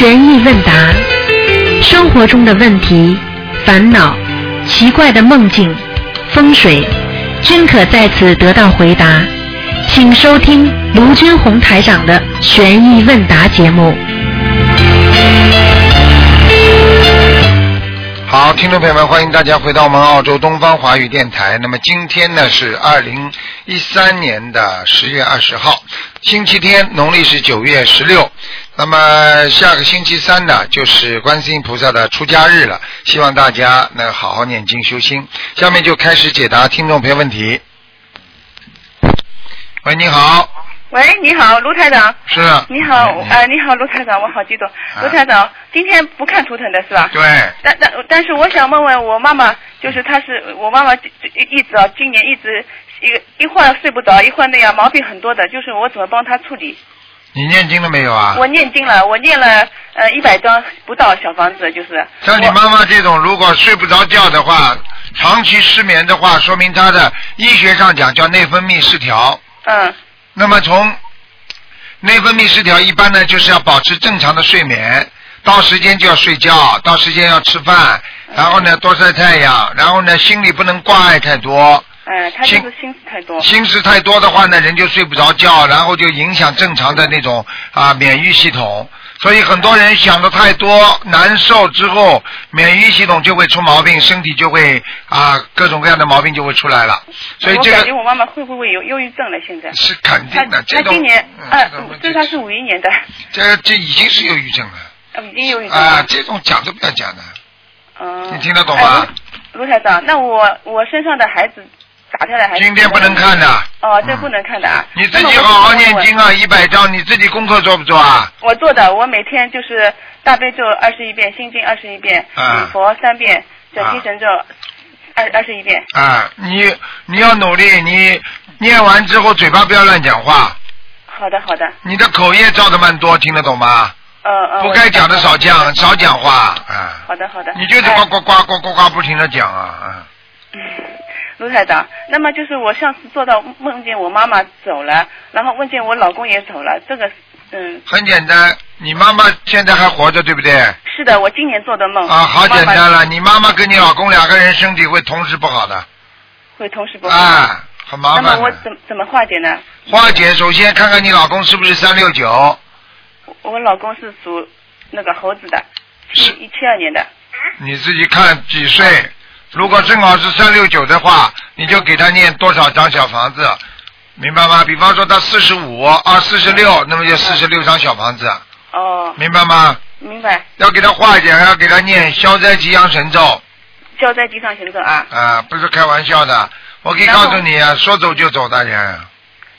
悬疑问答，生活中的问题、烦恼、奇怪的梦境、风水，均可在此得到回答。请收听卢军红台长的悬疑问答节目。好，听众朋友们，欢迎大家回到我们澳洲东方华语电台。那么今天呢是二零一三年的十月二十号，星期天，农历是九月十六。那么下个星期三呢，就是观世音菩萨的出家日了，希望大家能好好念经修心。下面就开始解答听众朋友问题。喂，你好，喂，你好，卢台长。是。啊你好，呃，你好，卢台长，我好激动。卢台长，今天不看图腾的是吧？对，但但但是我想问问我妈妈，就是她是我妈妈一一直啊，今年一直一一会儿睡不着，一会儿那样毛病很多的，就是我怎么帮她处理？你念经了没有啊？我念经了，我念了呃一百张不到小房子，就是。像你妈妈这种，如果睡不着觉的话，长期失眠的话，说明她的医学上讲叫内分泌失调。嗯那么从内分泌失调，一般呢就是要保持正常的睡眠，到时间就要睡觉，到时间要吃饭，然后呢多晒太阳，然后呢心里不能挂碍太多，嗯，他就是心思太多。心思太多的话呢，人就睡不着觉，然后就影响正常的那种啊免疫系统。所以很多人想的太多，难受之后，免疫系统就会出毛病，身体就会啊各种各样的毛病就会出来了。所以这个我感觉我妈妈会不会有忧郁症了？现在。是肯定的，这今年嗯二这她是五一年的，这这已经是忧郁症了呃已经忧郁症啊，。这种讲都不要讲的。嗯。你听得懂吗卢台长，那我我身上的孩子今天不能看的。哦，这不能看的啊。你自己好好念经啊，一百章，你自己功课做不做啊？我做的，我每天就是大悲咒二十一遍，心经二十一遍，啊礼佛三遍，准提神咒二二十一遍。啊，你你要努力，你念完之后嘴巴不要乱讲话，好的，好的。你的口业造的蛮多，听得懂吗？呃呃。不该讲的少讲，少讲话啊。好的，好的。你就是哎呱呱呱呱呱呱不停的讲啊啊！卢台长，那么就是我上次做到梦见我妈妈走了，然后梦见我老公也走了，这个嗯很简单，你妈妈现在还活着，对不对？是的，我今年做的梦。啊，好简单了，妈妈你妈妈跟你老公两个人身体会同时不好的，会同时不好。啊，很麻烦那么我。怎怎么化解呢？化解，首先看看你老公是不是三六九，我我老公是属那个猴子的，是一七二年的。你自己看几岁。如果正好是三六九的话，你就给他念多少张小房子，明白吗？比方说他四十五啊四十六，那么就四十六张小房子，哦，明白吗？明白。要给他化解，还要给他念消灾吉祥神咒消灾吉祥神咒啊。啊，不是开玩笑的。我可以告诉你啊，说走就走的人。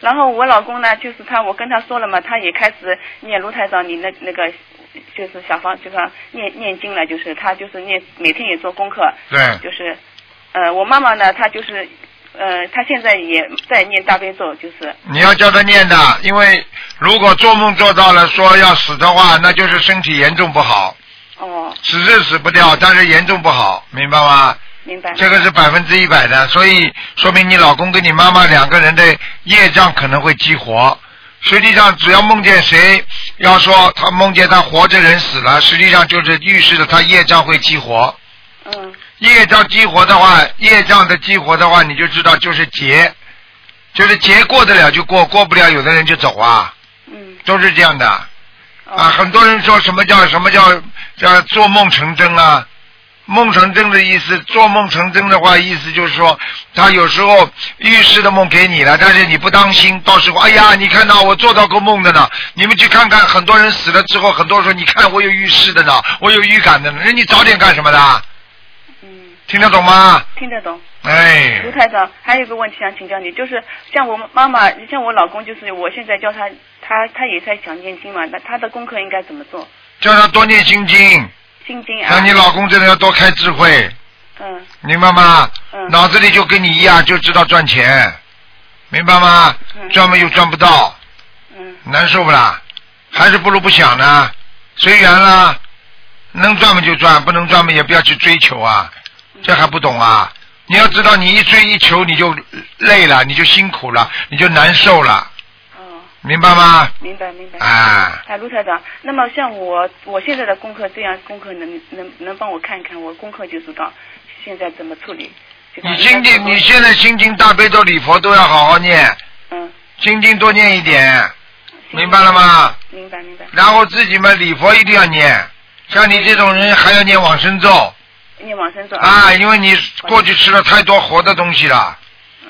然后我老公呢，就是他，我跟他说了嘛，他也开始念卢台长你那那个就是小方，就是念念经了，就是他就是念每天也做功课，对，就是呃我妈妈呢，她就是呃她现在也在念大悲咒，就是。你要叫他念的，因为如果做梦做到了说要死的话，那就是身体严重不好，哦。死是死不掉，但是严重不好，明白吗？明白。这个是百分之一百的，所以说明你老公跟你妈妈两个人的业障可能会激活。实际上，只要梦见谁，要说他梦见他活着人死了，实际上就是预示着他业障会激活。嗯业障激活的话，业障的激活的话，你就知道就是劫，就是劫过得了就过，过不了有的人就走啊，嗯都是这样的。哦啊，很多人说什么叫什么叫叫做梦成真啊？梦成真的意思，做梦成真的话，意思就是说，他有时候预示的梦给你了，但是你不当心，到时候哎呀，你看到我做到过梦的呢。你们去看看，很多人死了之后，很多人说，你看我有预示的呢，我有预感的呢。那你早点干什么的？嗯，听得懂吗？听得懂。哎卢，台长，还有一个问题想请教你，就是像我妈妈，像我老公，就是我现在教他，他他也在想念经嘛，那他的功课应该怎么做？叫他多念心经，心经啊。像你老公真的要多开智慧，明白吗？脑子里就跟你一样，就知道赚钱，明白吗？赚嘛又赚不到，难受不啦？还是不如不想呢，随缘啦。能赚嘛就赚，不能赚嘛也不要去追求啊，这还不懂啊？你要知道，你一追一求你就累了，你就辛苦了，你就难受了，明白吗？明白明白。啊，哎，卢台长，那么像我我现在的功课，这样功课能能能帮我看一看，我功课就知道现在怎么处理？你是心经，你现在心经、大悲咒、礼佛都要好好念，嗯，心经多念一点，明白了吗？明白明白。然后自己嘛，礼佛一定要念，像你这种人还要念往生咒念往生咒啊，因为你过去吃了太多活的东西了，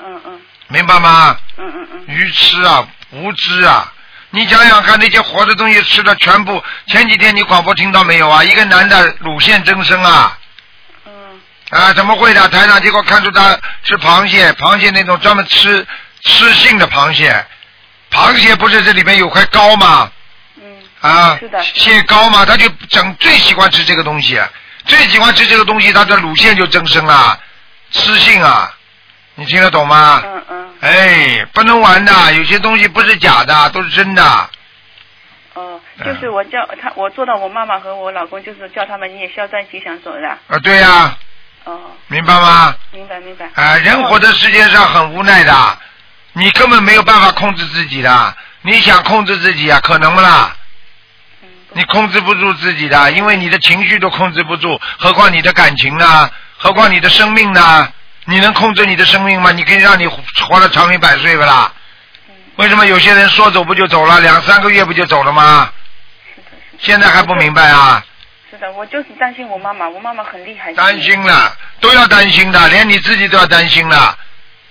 嗯嗯明白吗？嗯嗯嗯鱼吃啊，无知啊！你想想看，那些活的东西吃的全部，前几天你广播听到没有啊？一个男的乳腺增生啊，嗯啊，怎么会的？台长结果看出他吃螃蟹，螃蟹那种专门吃吃性的螃蟹，螃蟹不是这里面有块膏吗？嗯啊是的，蟹膏嘛，他就整最喜欢吃这个东西，最喜欢吃这个东西，他的乳腺就增生了，吃性啊，你听得懂吗？嗯嗯哎，不能玩的，有些东西不是假的，都是真的。哦，嗯就是我叫他，我做到我妈妈和我老公，就是叫他们你也消灾吉祥咒的。啊，对呀、哦，明白吗？明白明白。啊，人活在世界上很无奈的，你根本没有办法控制自己的。你想控制自己啊，可能不啦？嗯，你控制不住自己的，因为你的情绪都控制不住，何况你的感情呢？何况你的生命呢？你能控制你的生命吗？你可以让你活得长命百岁不啦？嗯，为什么有些人说走不就走了，两三个月不就走了吗？现在还不明白啊？是的，我就是担心我妈妈，我妈妈很厉害。担心了，都要担心的，连你自己都要担心了。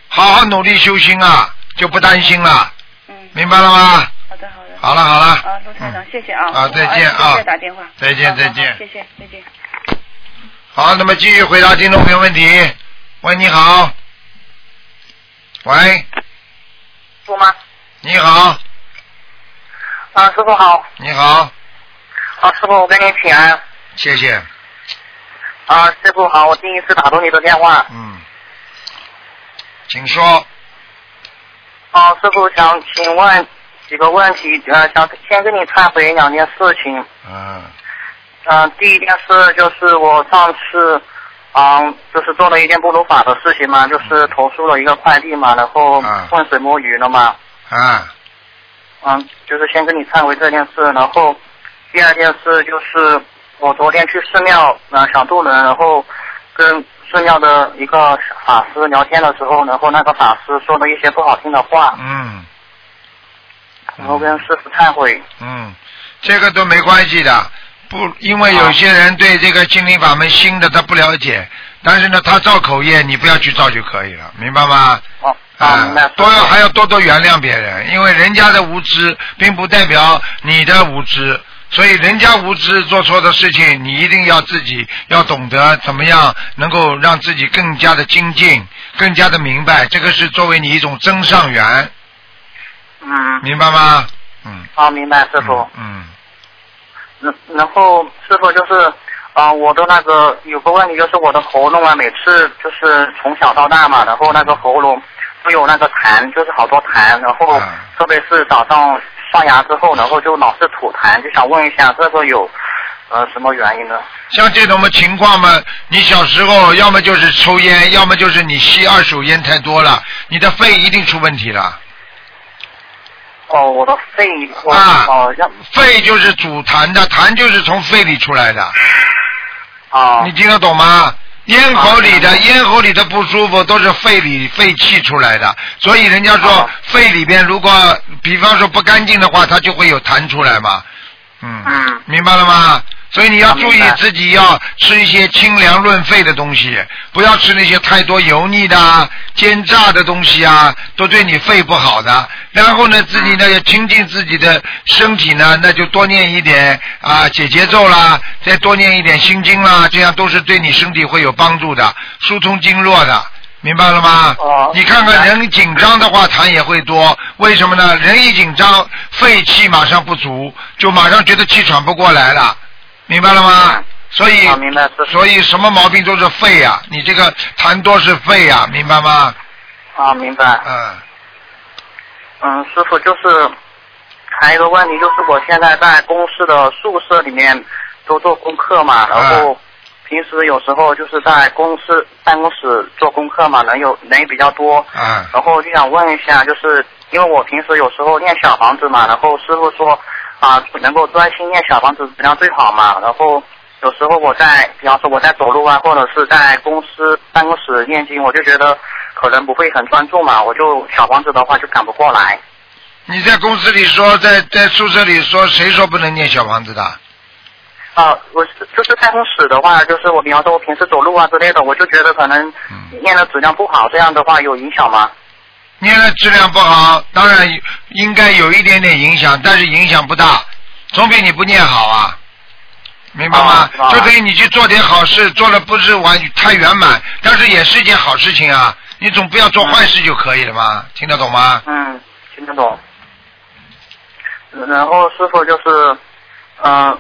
好好努力修心啊，就不担心了，嗯，明白了吗？好的好的。好了好了，啊，卢台长，谢谢啊。啊再见啊我再打电话。再见再见谢谢再见。好，那么继续回答听众朋友问题。喂，你好。喂，傅吗？你好，啊，师傅好。你好，啊，师傅，我跟你请安。谢谢。啊，师傅好，我第一次打通你的电话。嗯，请说。啊，师傅想请问几个问题，呃，想先跟你忏悔两件事情。嗯嗯、第一件事就是我上次，嗯，就是做了一件不如法的事情嘛，就是投诉了一个快递嘛，然后啊。浑水摸鱼了嘛。啊。嗯，就是先跟你忏悔这件事，然后第二件事就是我昨天去寺庙，呃，想渡人，然后跟寺庙的一个法师聊天的时候，然后那个法师说了一些不好听的话，嗯。然后跟师傅忏悔。嗯，这个都没关系的，不，因为有些人对这个心灵法门新的他不了解，但是呢，他造口业，你不要去造就可以了，明白吗？哦，啊啊，明白。，多要还要多多原谅别人，因为人家的无知并不代表你的无知，所以人家无知做错的事情，你一定要自己要懂得怎么样能够让自己更加的精进，更加的明白，这个是作为你一种增上缘，嗯，明白吗？嗯。好，明白，师傅。嗯。然然后师傅就是，啊、我的那个有个问题就是我的喉咙啊，每次就是从小到大嘛，然后那个喉咙都有那个痰，就是好多痰，然后啊特别是早上刷牙之后，然后就老是吐痰，就想问一下这个有呃什么原因呢？像这种的情况嘛，你小时候要么就是抽烟，要么就是你吸二手烟太多了，你的肺一定出问题了。哦，我的肺，我啊哦要肺就是主痰的，痰就是从肺里出来的，哦。你听得懂吗？咽喉里的啊咽喉里的不舒服都是肺里肺气出来的，所以人家说啊肺里边如果比方说不干净的话，它就会有痰出来嘛。嗯，嗯。明白了吗？所以你要注意自己要吃一些清凉润肺的东西，不要吃那些太多油腻的、啊、煎炸的东西啊，都对你肺不好的。然后呢，自己呢要清净自己的身体呢，那就多念一点啊解节奏啦，再多念一点心经啦，这样都是对你身体会有帮助的，疏通经络的。明白了吗？哦你看看人紧张的话，痰也会多，为什么呢？人一紧张，肺气马上不足，就马上觉得气喘不过来了，明白了吗嗯？所以啊明白所以什么毛病都是肺呀、你这个痰多是肺呀、明白吗？啊明白。嗯，嗯，师傅就是还有一个问题，就是我现在在公司的宿舍里面都做功课嘛，然后平时有时候就是在公司办公室做功课嘛，人有人也比较多，嗯，然后就想问一下，就是因为我平时有时候念小房子嘛，然后师傅说啊，能够专心念小房子质量最好嘛，然后有时候我在，比方说我在走路啊，或者是在公司办公室念经，我就觉得可能不会很专注嘛，我就小房子的话就赶不过来。你在公司里说，在在宿舍里说，谁说不能念小房子的？啊，我就是办公室的话，就是我比方说我平时走路啊之类的，我就觉得可能嗯念的质量不好，这样的话有影响吗？念的质量不好，当然应该有一点点影响，但是影响不大，总比你不念好啊，明白吗？就等于你去做点好事，做的不是完太圆满，但是也是一件好事情啊。你总不要做坏事就可以了嘛？听得懂吗？嗯，听得懂。然后师傅就是，嗯、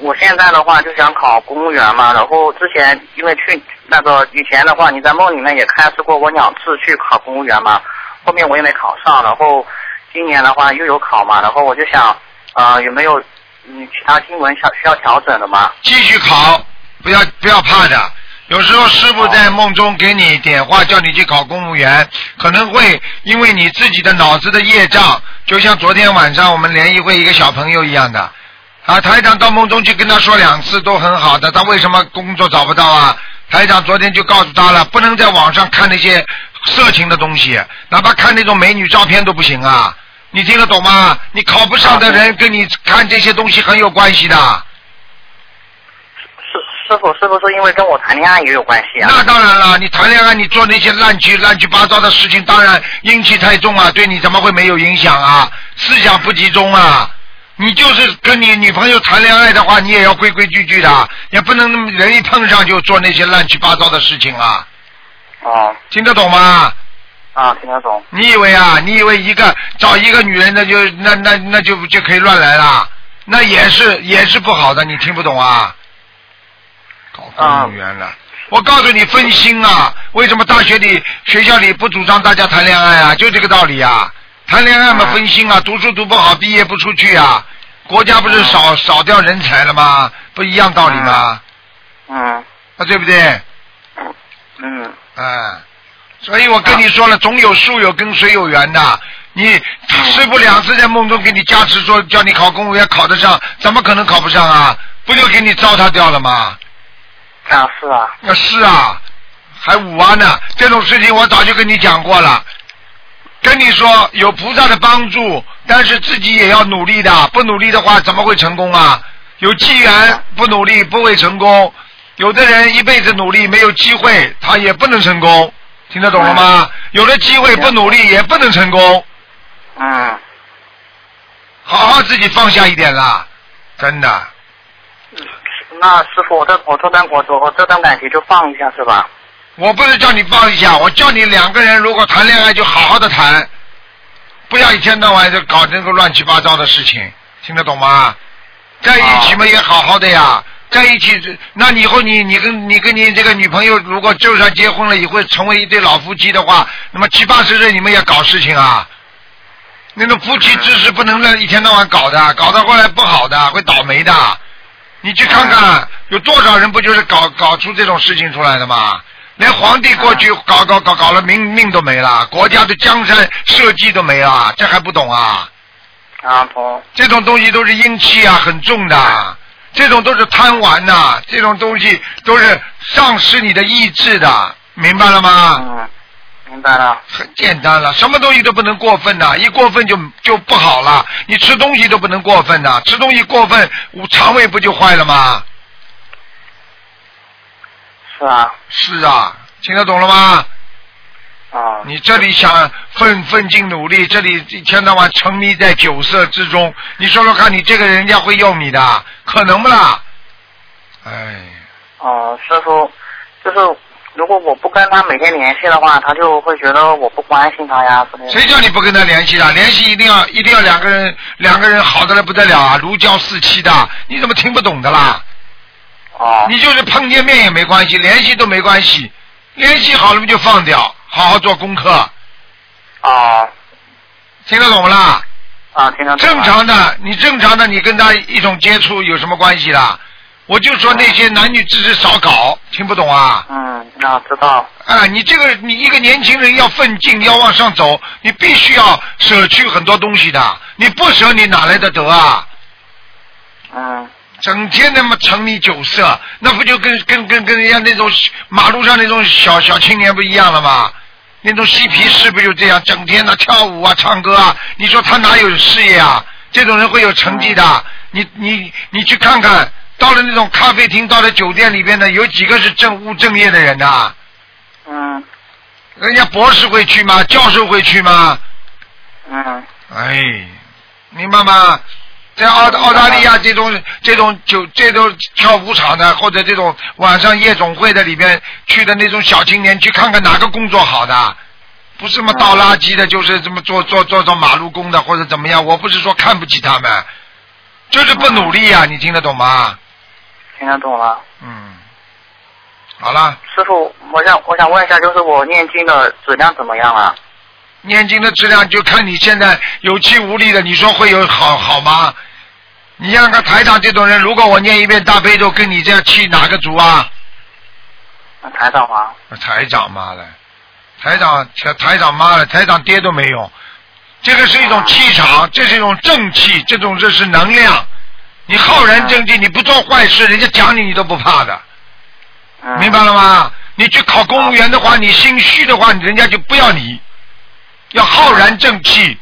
我现在的话就想考公务员嘛，然后之前因为去那个以前的话，你在梦里面也开示过我两次去考公务员嘛，后面我也没考上，然后今年的话又有考嘛，然后我就想，呃，有没有嗯其他经文想需要调整的吗？继续考，不要不要怕的。有时候师傅在梦中给你点话，叫你去考公务员，可能会因为你自己的脑子的业障，就像昨天晚上我们联谊会一个小朋友一样的，啊，台长到梦中去跟他说两次都很好的，他为什么工作找不到啊？台长昨天就告诉他了，不能在网上看那些色情的东西，哪怕看那种美女照片都不行啊！你听得懂吗？你考不上的人跟你看这些东西很有关系的。师师傅是不是因为跟我谈恋爱也有关系啊？那当然了，你谈恋爱，你做那些乱七乱七八糟的事情，当然阴气太重啊，对你怎么会没有影响啊？思想不集中啊！你就是跟你女朋友谈恋爱的话，你也要规规矩矩的，也不能人一碰上就做那些乱七八糟的事情啊！哦，听得懂吗？啊，听得懂。你以为啊？你以为一个找一个女人，那就那那那就就可以乱来了？那也是也是不好的，你听不懂啊？搞公务员了。我告诉你，分心啊！为什么大学里、学校里不主张大家谈恋爱啊？就这个道理啊！谈恋爱嘛，啊分心啊，读书读不好，毕业不出去啊，国家不是少少掉人才了吗？不一样道理吗？嗯啊，对不对？嗯啊，所以我跟你说了，总有树有跟水有缘的。你师傅两次在梦中给你加持说，叫你考公务员考得上，怎么可能考不上啊？不就给你糟蹋掉了吗？啊是啊，那是啊，还五啊呢。这种事情我早就跟你讲过了，跟你说有菩萨的帮助，但是自己也要努力的。不努力的话，怎么会成功啊？有机缘不努力不会成功。有的人一辈子努力没有机会，他也不能成功。听得懂了吗？有的机会不努力也不能成功。嗯好好自己放下一点啦，真的。那师傅，我这我这段我我这段感情就放一下是吧？我不是叫你放一下，我叫你两个人如果谈恋爱就好好的谈，不要一天到晚就搞这个乱七八糟的事情，听得懂吗？在一起嘛也好好的呀，在一起，那你以后你你跟你跟你这个女朋友如果就算结婚了，也会成为一对老夫妻的话，那么七八十岁你们也搞事情啊？那种夫妻之事不能让一天到晚搞的，搞到后来不好的，会倒霉的。你去看看，有多少人不就是搞搞出这种事情出来的吗？连皇帝过去搞搞搞搞了命命都没了，国家的江山社稷都没了，这还不懂啊？啊婆。这种东西都是阴气啊，很重的，这种都是贪玩呐、这种东西都是丧失你的意志的，明白了吗？嗯，明白了。很简单了，什么东西都不能过分的，一过分就就不好了。你吃东西都不能过分的，吃东西过分，肠胃不就坏了吗？是啊。是啊，听得懂了吗？啊。你这里想奋奋进努力，这里一天到晚沉迷在酒色之中，你说说看，你这个人家会用你的，可能不啦？哎，哦、师傅，就是如果我不跟他每天联系的话，他就会觉得我不关心他呀之类的。谁叫你不跟他联系的？联系一定要一定要两个人两个人好的来不得了啊，如胶似漆的，你怎么听不懂的啦？哦。你就是碰见面也没关系，联系都没关系，联系好了不就放掉，好好做功课，啊。听得懂不啦？啊，听得懂了。正常的，你正常的，你跟他一种接触有什么关系啦？我就说那些男女之事少搞，听不懂啊？嗯，那知道。啊，你这个你一个年轻人要奋进，要往上走，你必须要舍去很多东西的。你不舍，你哪来的得啊？嗯整天那么沉迷酒色，那不就跟跟跟跟人家那种马路上那种小小青年不一样了吗？那种嬉皮士不就这样，整天的跳舞啊、唱歌啊？你说他哪有事业啊？这种人会有成绩的。你你你去看看，到了那种咖啡厅，到了酒店里边的，有几个是正务正业的人呐、嗯人家博士会去吗？教授会去吗？嗯哎，明白吗？在澳澳大利亚这种这种酒这种跳舞场的，或者这种晚上夜总会的里边去的那种小青年，去看看哪个工作好的，不是什么倒垃圾的，就是这么做做做做马路工的或者怎么样。我不是说看不起他们，就是不努力呀、你听得懂吗？听得懂了。嗯，好了，师傅，我想我想问一下，就是我念经的质量怎么样啊？念经的质量就看你现在有气无力的，你说会有好好吗？你像个台长这种人，如果我念一遍大悲咒，跟你这样气哪个足啊？那台长吗？台长妈的，台长台台长妈的，台长爹都没用。这个是一种气场，这是一种正气，这种这是能量。你浩然正气，你不做坏事，人家讲你你都不怕的，嗯。明白了吗？你去考公务员的话，你心虚的话，人家就不要你。要浩然正气，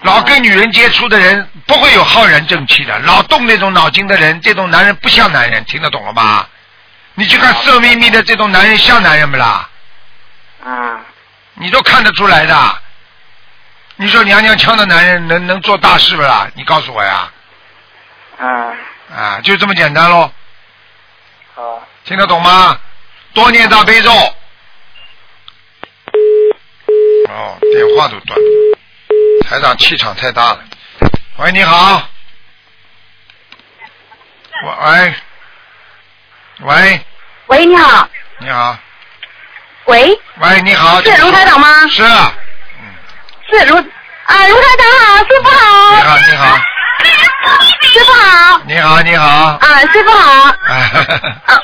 老跟女人接触的人不会有浩然正气的，老动那种脑筋的人，这种男人不像男人，听得懂了吧？你去看色眯眯的这种男人像男人不啦？啊你都看得出来的。你说娘娘腔的男人能能做大事不啦？你告诉我呀，嗯，啊，就这么简单喽，好，听得懂吗？多念大悲咒。哦，电话都断了，台长气场太大了。喂，你好。喂，喂，喂，你好，你好，喂，喂，你好。是卢台长吗是啊，是卢啊，卢台长好，师傅好你好，好，你好，师傅好，你好，你好。啊，师傅好，啊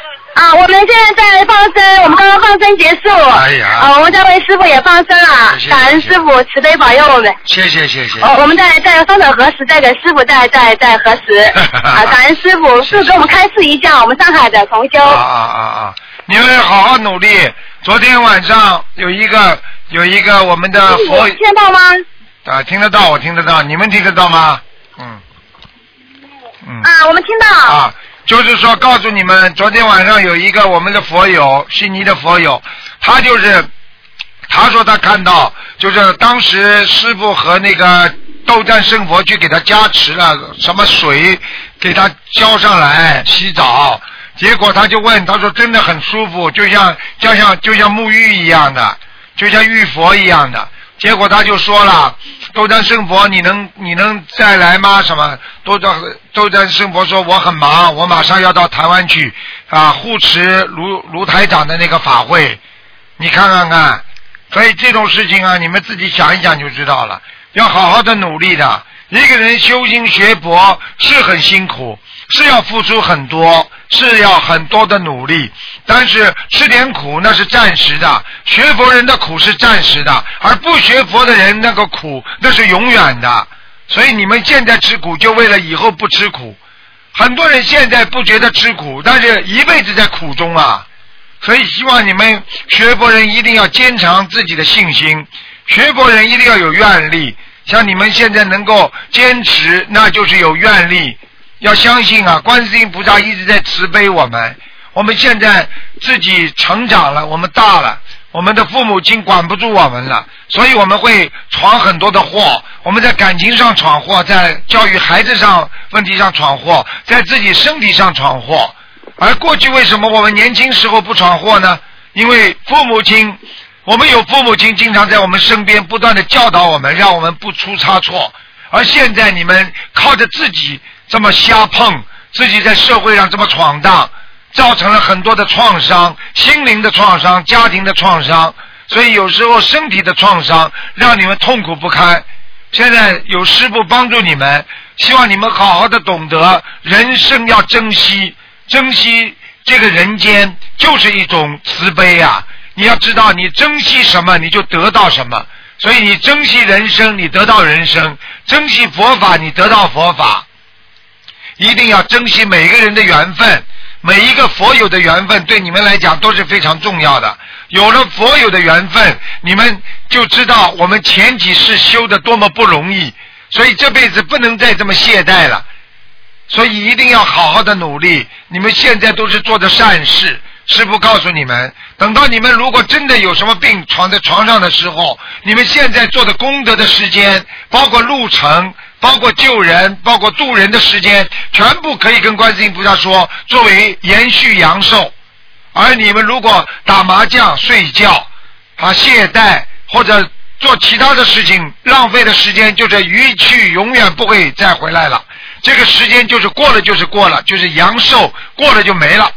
啊，我们现在在放生，我们刚刚放生结束，哎呀啊，我们这位师傅也放生了谢谢，感恩师傅慈悲保佑我们。谢谢谢谢。哦，我们在在双手合十，再给师傅再再再合十，啊，感恩师傅，师傅给我们开示一下，我们上海的同修啊，啊啊啊！你们好好努力。昨天晚上有一个有一个我们的佛听得到吗？啊，听得到，我听得到，你们听得到吗？嗯嗯啊，我们听到。啊，就是说告诉你们，昨天晚上有一个我们的佛友，悉尼的佛友，他就是他说他看到，就是当时师傅和那个斗战胜佛去给他加持了什么水，给他浇上来洗澡，结果他就问，他说真的很舒服，就像就像就像沐浴一样的，就像浴佛一样的。结果他就说了，斗战胜佛，你能你能再来吗？什么？斗战斗战胜佛说我很忙，我马上要到台湾去啊护持卢卢台长的那个法会，你看看看。所以这种事情啊，你们自己想一想就知道了，要好好的努力的。一个人修心学佛是很辛苦，是要付出很多，是要很多的努力。但是吃点苦那是暂时的，学佛人的苦是暂时的，而不学佛的人那个苦那是永远的。所以你们现在吃苦，就为了以后不吃苦。很多人现在不觉得吃苦，但是一辈子在苦中啊。所以希望你们学佛人一定要坚强自己的信心，学佛人一定要有愿力。像你们现在能够坚持，那就是有愿力。要相信啊，观世音菩萨一直在慈悲我们。我们现在自己成长了，我们大了，我们的父母亲管不住我们了，所以我们会闯很多的祸。我们在感情上闯祸，在教育孩子上问题上闯祸，在自己身体上闯祸。而过去为什么我们年轻时候不闯祸呢？因为父母亲，我们有父母亲经常在我们身边不断的教导我们，让我们不出差错。而现在你们靠着自己这么瞎碰，自己在社会上这么闯荡，造成了很多的创伤，心灵的创伤，家庭的创伤，所以有时候身体的创伤让你们痛苦不堪。现在有师傅帮助你们，希望你们好好的懂得人生要珍惜，珍惜这个人间就是一种慈悲啊！你要知道，你珍惜什么，你就得到什么。所以你珍惜人生，你得到人生；珍惜佛法，你得到佛法。一定要珍惜每个人的缘分，每一个佛有的缘分对你们来讲都是非常重要的。有了佛有的缘分，你们就知道我们前几世修的多么不容易，所以这辈子不能再这么懈怠了。所以一定要好好的努力。你们现在都是做的善事，师傅告诉你们，等到你们如果真的有什么病躺在床上的时候，你们现在做的功德的时间，包括路程。包括救人、包括渡人的时间，全部可以跟观世音菩萨说，作为延续阳寿。而你们如果打麻将、睡觉、啊懈怠或者做其他的事情，浪费的时间就是一去永远不会再回来了。这个时间就是过了就是过了，就是阳寿过了就没了。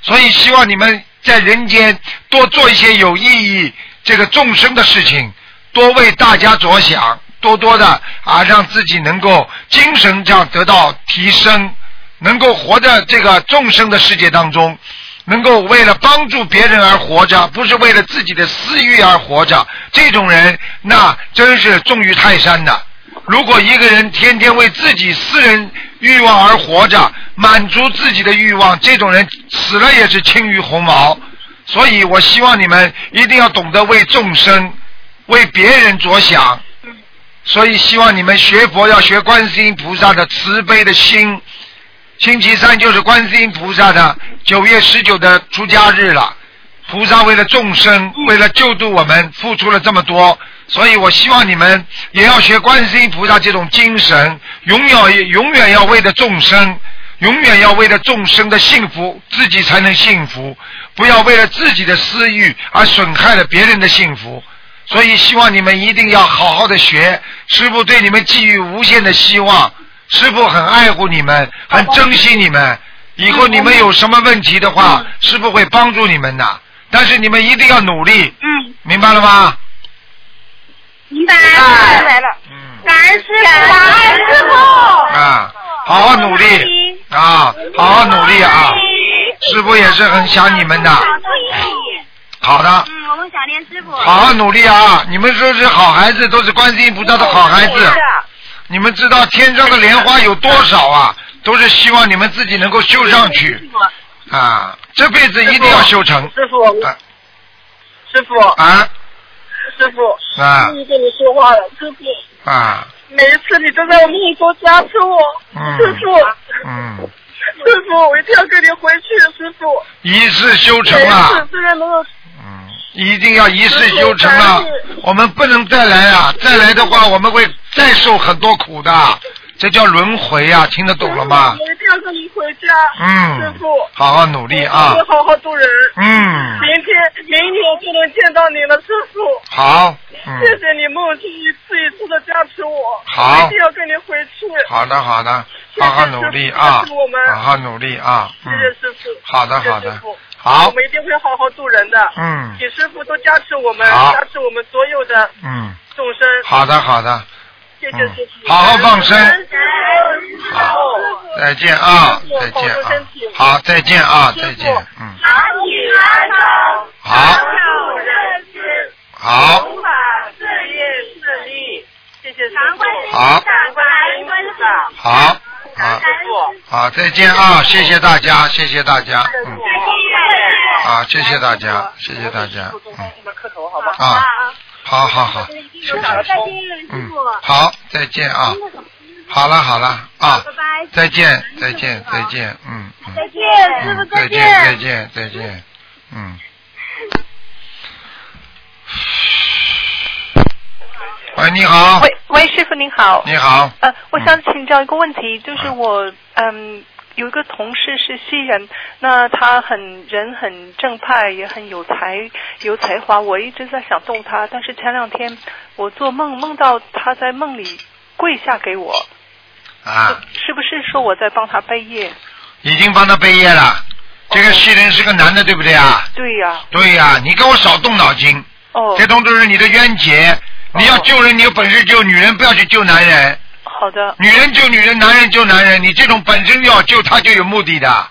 所以希望你们在人间多做一些有意义、这个众生的事情，多为大家着想。多多的啊，让自己能够精神上得到提升，能够活在这个众生的世界当中，能够为了帮助别人而活着，不是为了自己的私欲而活着。这种人那真是重于泰山的。如果一个人天天为自己私人欲望而活着，满足自己的欲望，这种人死了也是轻于鸿毛。所以我希望你们一定要懂得为众生、为别人着想。所以希望你们学佛要学观世音菩萨的慈悲的心。星期三就是观世音菩萨的九月十九的出家日了。菩萨为了众生，为了救度我们，付出了这么多。所以我希望你们也要学观世音菩萨这种精神，永远永远要为了众生，永远要为了众生的幸福，自己才能幸福。不要为了自己的私欲而损害了别人的幸福。所以希望你们一定要好好的学，师傅对你们寄予无限的希望，师傅很爱护你们，很珍惜你们。以后你们有什么问题的话，师傅会帮助你们的。但是你们一定要努力，嗯，明白了吗？明白了，明白了。嗯。感恩师傅，感恩师傅。啊，好好努力啊，好好努力啊！师傅也是很想你们的。好的。嗯，我们想念师傅。好好努力啊！你们说是好孩子，都是观世音菩萨的好孩子。你们知道天上的莲花有多少啊？都是希望你们自己能够修上去啊！这辈子一定要修成。师傅，啊师傅，啊师傅，啊终于跟你说话了，师傅。啊！每一次你都在我面前多加持我，嗯师傅，嗯，师傅，我一定要跟你回去，师傅。一次修成啊一定要一世修成啊！我们不能再来啊！再来的话，我们会再受很多苦的，这叫轮回啊！听得懂了吗？我一定要跟你回家，嗯师傅，好好努力啊我！会好好做人。嗯，明天，明天就能见到你了，师傅。好，嗯，谢谢你梦中一次一次的加持我，好一定要跟你回去。好的好的，谢谢好好努力啊师傅我！们好好努力啊！谢嗯，谢师傅。好的谢谢好的好我们一定会好好度人的。嗯请师傅多加持我们，加持我们所有的嗯，众生。好的好的，谢谢师傅。好好放生好，再见啊，再见啊，好，再见啊，再见，嗯，好，好，法事业顺利。谢谢师傅。好感恩观世音菩萨。好，好，好，再见啊！谢谢大家，谢谢大家，嗯，啊，谢谢大家，谢谢大家，嗯，啊，好好好，谢谢，嗯，好，再见啊！好了好了啊，再见再见再见，嗯嗯，再见，师傅嗯，再再见再见再见，嗯。喂，你好，喂喂，师傅您好。你好，呃，我想请教一个问题，就是我嗯有一个同事是西人，那他很人很正派，也很有才有才华，我一直在想动他，但是前两天我做梦梦到他在梦里跪下给我，啊，是不是说我在帮他背业？已经帮他背业了。这个西人是个男的，对不对啊？对呀、对呀、你给我少动脑筋，哦这东都是你的冤结。你要救人，你有本事救女人，不要去救男人。好的。女人救女人，男人救男人，你这种本身要救他就有目的的，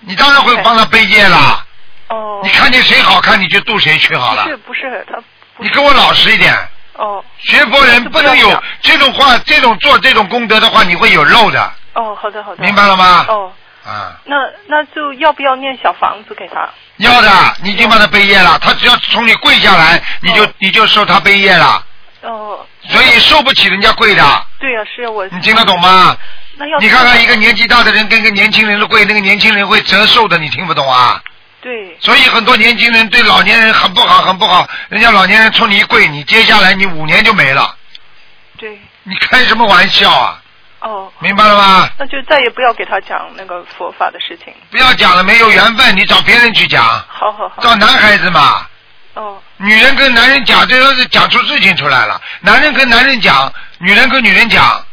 你当然会帮他背业啦。哦。你看见谁好看，你就渡谁去好了不。是不是他你跟我老实一点。哦学佛人不能有这种话，这种做这种功德的话，你会有漏的，哦好的好的。明白了吗？哦，啊，那那就要不要念小房子给他？要的，你已经帮他背业了，他只要从你跪下来，你就你就受他背业了，哦，所以受不起人家跪的，对呀、是啊我。你听得懂吗？那要你看看一个年纪大的人跟一个年轻人的跪，那个年轻人会折寿的，你听不懂啊？对所以很多年轻人对老年人很不好，很不好。人家老年人冲你一跪，你接下来你五年就没了。对你开什么玩笑啊？哦，明白了吗？那就再也不要给他讲那个佛法的事情。不要讲了，没有缘分，你找别人去讲。好好好。找男孩子嘛。哦。女人跟男人讲，这都是讲出事情出来了。男人跟男人讲，女人跟女人讲。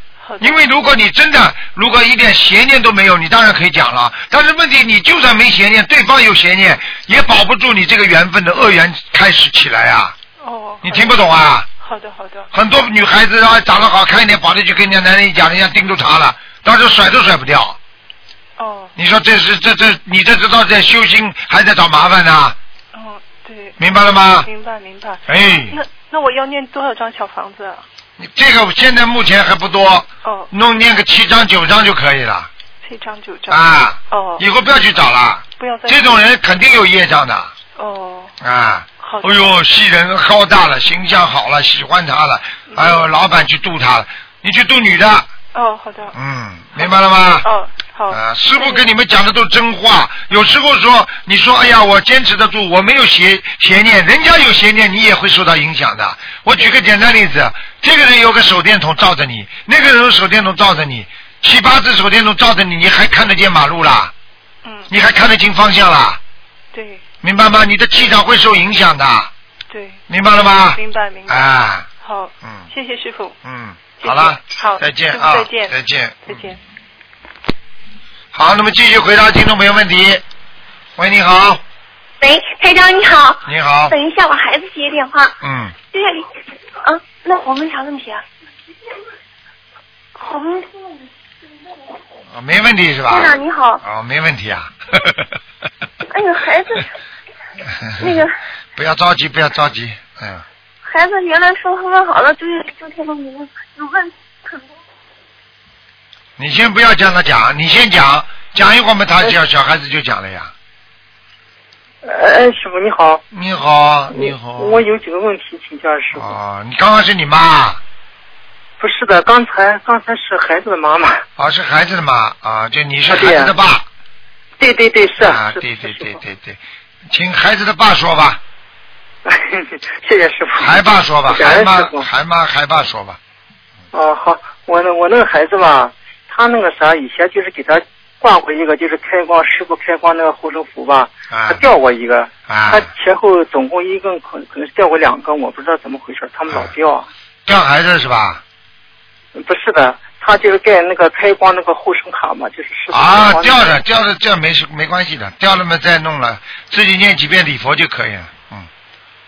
因为如果你真的，如果一点邪念都没有，你当然可以讲了。但是问题，你就算没邪念，对方有邪念，也保不住你这个缘分的恶缘开始起来啊。哦。你听不懂啊？好的好的。很多女孩子啊，长得好看一点，跑着去跟人家男人一讲，人家盯住她了，到时候甩都甩不掉。哦。你说这是这这，你这知道在修心，还在找麻烦呢？哦，对。明白了吗明白明白。哎那那我要念多少张小房子啊？你这个现在目前还不多，哦，弄念个七张九张就可以了七张九张。啊。哦。以后不要去找了，不要再。这种人肯定有业障的哦。啊。哎呦，戏人高大了，形象好了，喜欢他了，还有老板去度他了，你去度女的，哦，好的。嗯，明白了吗？哦，好。啊，师傅跟你们讲的都是真话。有时候说，你说，哎呀，我坚持得住，我没有邪邪念，人家有邪念，你也会受到影响的。我举个简单例子，这个人有个手电筒照着你，那个人有手电筒照着你，七八只手电筒照着你，你还看得见马路啦？嗯。你还看得清方向啦？对明白吗？你的气场会受影响的，对。明白了吗？明白明白。啊，好。嗯谢谢师傅。嗯，谢谢好了，好，再见啊，再见，再见。再见。好，那么继续回答听众朋友问题。喂，你好，喂，台长你好。你好等一下，我孩子接电话。嗯，接下来，啊，那我问啥问题啊？我们啊没问题是吧？台长你好。哦，没问题啊。哎呦，孩子，那个不要着急，不要着急，嗯，孩子原来说问好了，就是就天没问，有问很多。你先不要叫他讲，你先讲，讲一会儿嘛，他小小孩子就讲了呀。哎，师傅你好。你好，你好。我有几个问题请教师傅。哦，你刚刚是你妈？不是的，刚才刚才是孩子的妈妈。啊，是孩子的妈啊，就你是孩子的爸。对对对，是啊，是对对对对对，请孩子的爸说吧，谢谢师傅。孩爸说吧，感孩妈。孩妈孩爸说吧。哦，好，我那我那个孩子吧，他那个啥，以前就是给他挂过一个，就是开光师傅开光那个护身符吧，啊他掉过一个，啊他前后总共一共可可能是掉过两根，我不知道怎么回事，他们老掉。掉孩子是吧？不是的，他就是盖那个开光那个护身卡嘛，就是师傅啊掉了掉的这没事没关系的，掉了嘛再弄了，自己念几遍礼佛就可以了。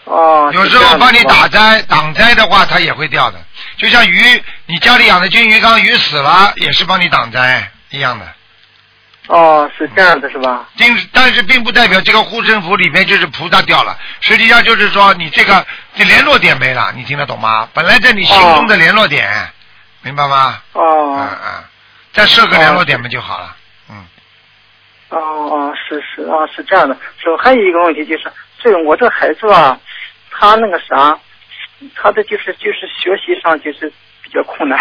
嗯，哦，有时候帮你是吧打灾挡灾的话，它也会掉的。就像鱼，你家里养的金鱼缸，鱼死了也是帮你挡灾一样的。哦，是这样的，是吧？并但是并不代表这个护身符里面就是菩萨掉了，实际上就是说你这个这联络点没了，你听得懂吗？本来在你心中的联络点，明白吗？哦。嗯嗯，再设个联络点不就好了？哦哦，是是啊，是这样的。是还有一个问题就是，这个我这孩子吧，他那个啥，他的就是就是学习上就是比较困难。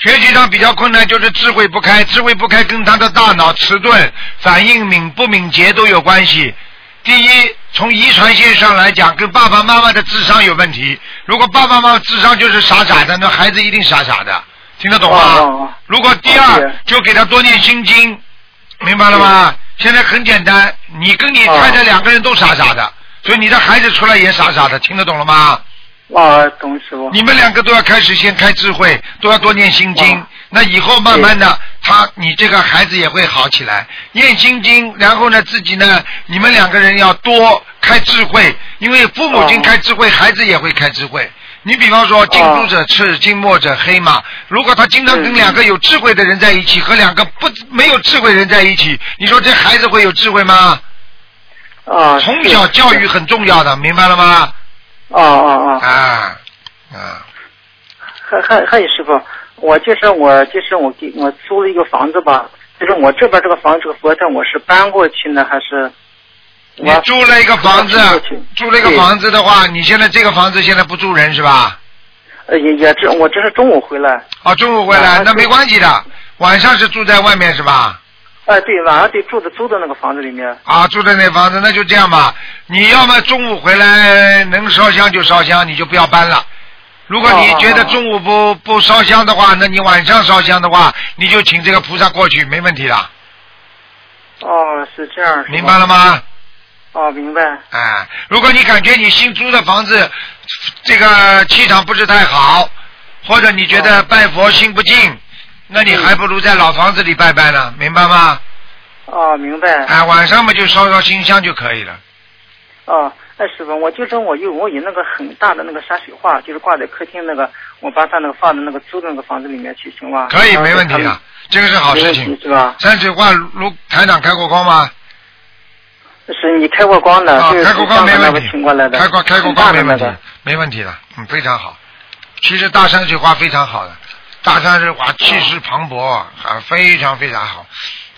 学习上比较困难，就是智慧不开，智慧不开跟他的大脑迟钝、反应敏不敏捷都有关系。第一，从遗传线上来讲，跟爸爸妈妈的智商有问题。如果爸爸妈妈智商就是傻傻的，那孩子一定傻傻的，听得懂吗？哦如果第二，就给他多念心经，明白了吗？现在很简单，你跟你太太两个人都傻傻的，所以你的孩子出来也傻傻的，听得懂了吗？啊，懂师傅。你们两个都要开始先开智慧，都要多念心经。那以后慢慢的，他你这个孩子也会好起来。念心经，然后呢，自己呢，你们两个人要多开智慧，因为父母亲开智慧，孩子也会开智慧。你比方说近朱者赤，近墨者黑嘛。如果他经常跟两个有智慧的人在一起，和两个不没有智慧人在一起，你说这孩子会有智慧吗？啊，从小教育很重要的，明白了吗？啊啊啊！啊啊！还还还有师傅，我就是我就是我给我租了一个房子吧，就是我这边这个房子这个佛堂我是搬过去呢还是？你租了一个房子租了一个房子的话，你现在这个房子现在不住人是吧？呃，也也这我这是中午回来。啊，中午回来那没关系的，晚上是住在外面是吧？哎，对，晚上得住的租的那个房子里面。啊，住在那房子，那就这样吧。你要么中午回来能烧香就烧香，你就不要搬了。如果你觉得中午不不烧香的话，那你晚上烧香的话，你就请这个菩萨过去，没问题的。哦，是这样。明白了？吗？哦，明白。哎，如果你感觉你新租的房子这个气场不是太好，或者你觉得拜佛心不静，那你还不如在老房子里拜拜呢，明白吗？哦，明白。哎，晚上嘛就烧烧新香就可以了。哦，哎，师傅，我就是我有我有那个很大的那个山水画，就是挂在客厅那个，我把它那个放在那个租的那个房子里面去，行吗？可以，没问题的，这个是好事情。是吧？山水画如台长开过光吗？是你开过光的，开过光没问题请过来的，开过开过光没问题没问题的，嗯，非常好。其实大山水画非常好的，大山水画气势磅礴啊，非常非常好。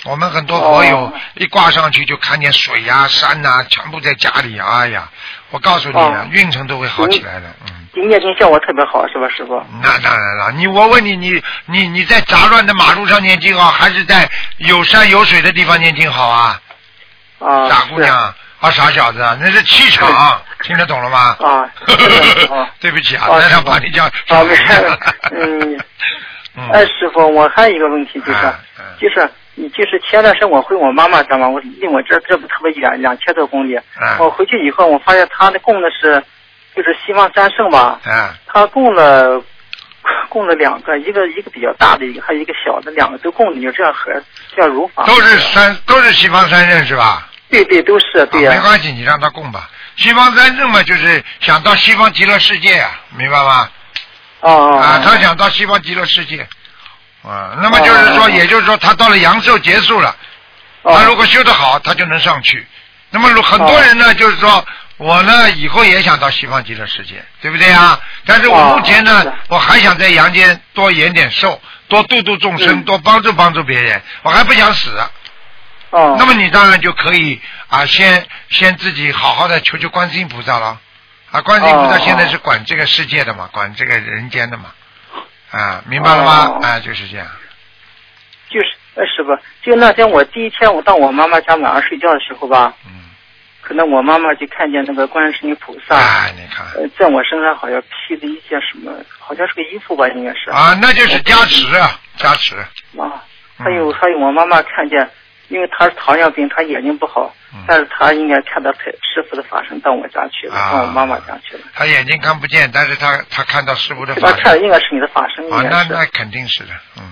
我们很多佛友哦一挂上去就看见水呀、山呐、全部在家里，哎呀，我告诉你啊哦，运程都会好起来的，嗯。你念经效果特别好，是吧，师傅？那当然了，你我问你，你你你在杂乱的马路上念经好，还是在有山有水的地方念经好啊？啊，傻姑娘啊，傻小子啊，那是气场，听得懂了吗？啊，啊 对不起啊，啊台长把你叫啊，没事，嗯，嗯哎，师傅，我还有一个问题就是，就是你就是前段时间我回我妈妈家嘛，我离我这这不特别远，两千多公里。啊我回去以后，我发现他的供的是，就是西方三圣吧，啊他供了供了两个，一个一个比较大的，一个还有一个小的，两个都供的，就这样合这样如法。都是三都是西方三圣是吧？对对都是对呀、啊没关系，你让他供吧。西方三圣嘛，就是想到西方极乐世界啊，明白吗？哦哦啊，他哦想到西方极乐世界。啊，那么就是说，哦也就是说，他到了阳寿结束了，哦他如果修得好，他就能上去。那么如很多人呢，就是说我呢以后也想到西方极乐世界，对不对啊？但是我哦目前呢我还想在阳间多延点寿，多度度众生，嗯多帮助帮助别人，我还不想死。哦。那么你当然就可以啊，先先自己好好的求求观世音菩萨了。啊，观世音菩萨哦现在是管这个世界的嘛，管这个人间的嘛。啊，明白了吗？哦啊，就是这样。就是呃师傅，就那天我第一天我到我妈妈家晚上睡觉的时候吧，嗯。可能我妈妈就看见那个观世音菩萨，啊，你看。呃，在我身上好像披着一件什么，好像是个衣服吧，应该是。啊，那就是加持啊，加持。啊，嗯还有还有我妈妈看见，因为他是糖尿病，他眼睛不好，嗯但是他应该看到太师傅的法身到我家去了，啊到我妈妈家去了。他眼睛看不见，但是他他看到师傅的法身。他看的应该是你的法身，啊，那。那肯定是的，嗯。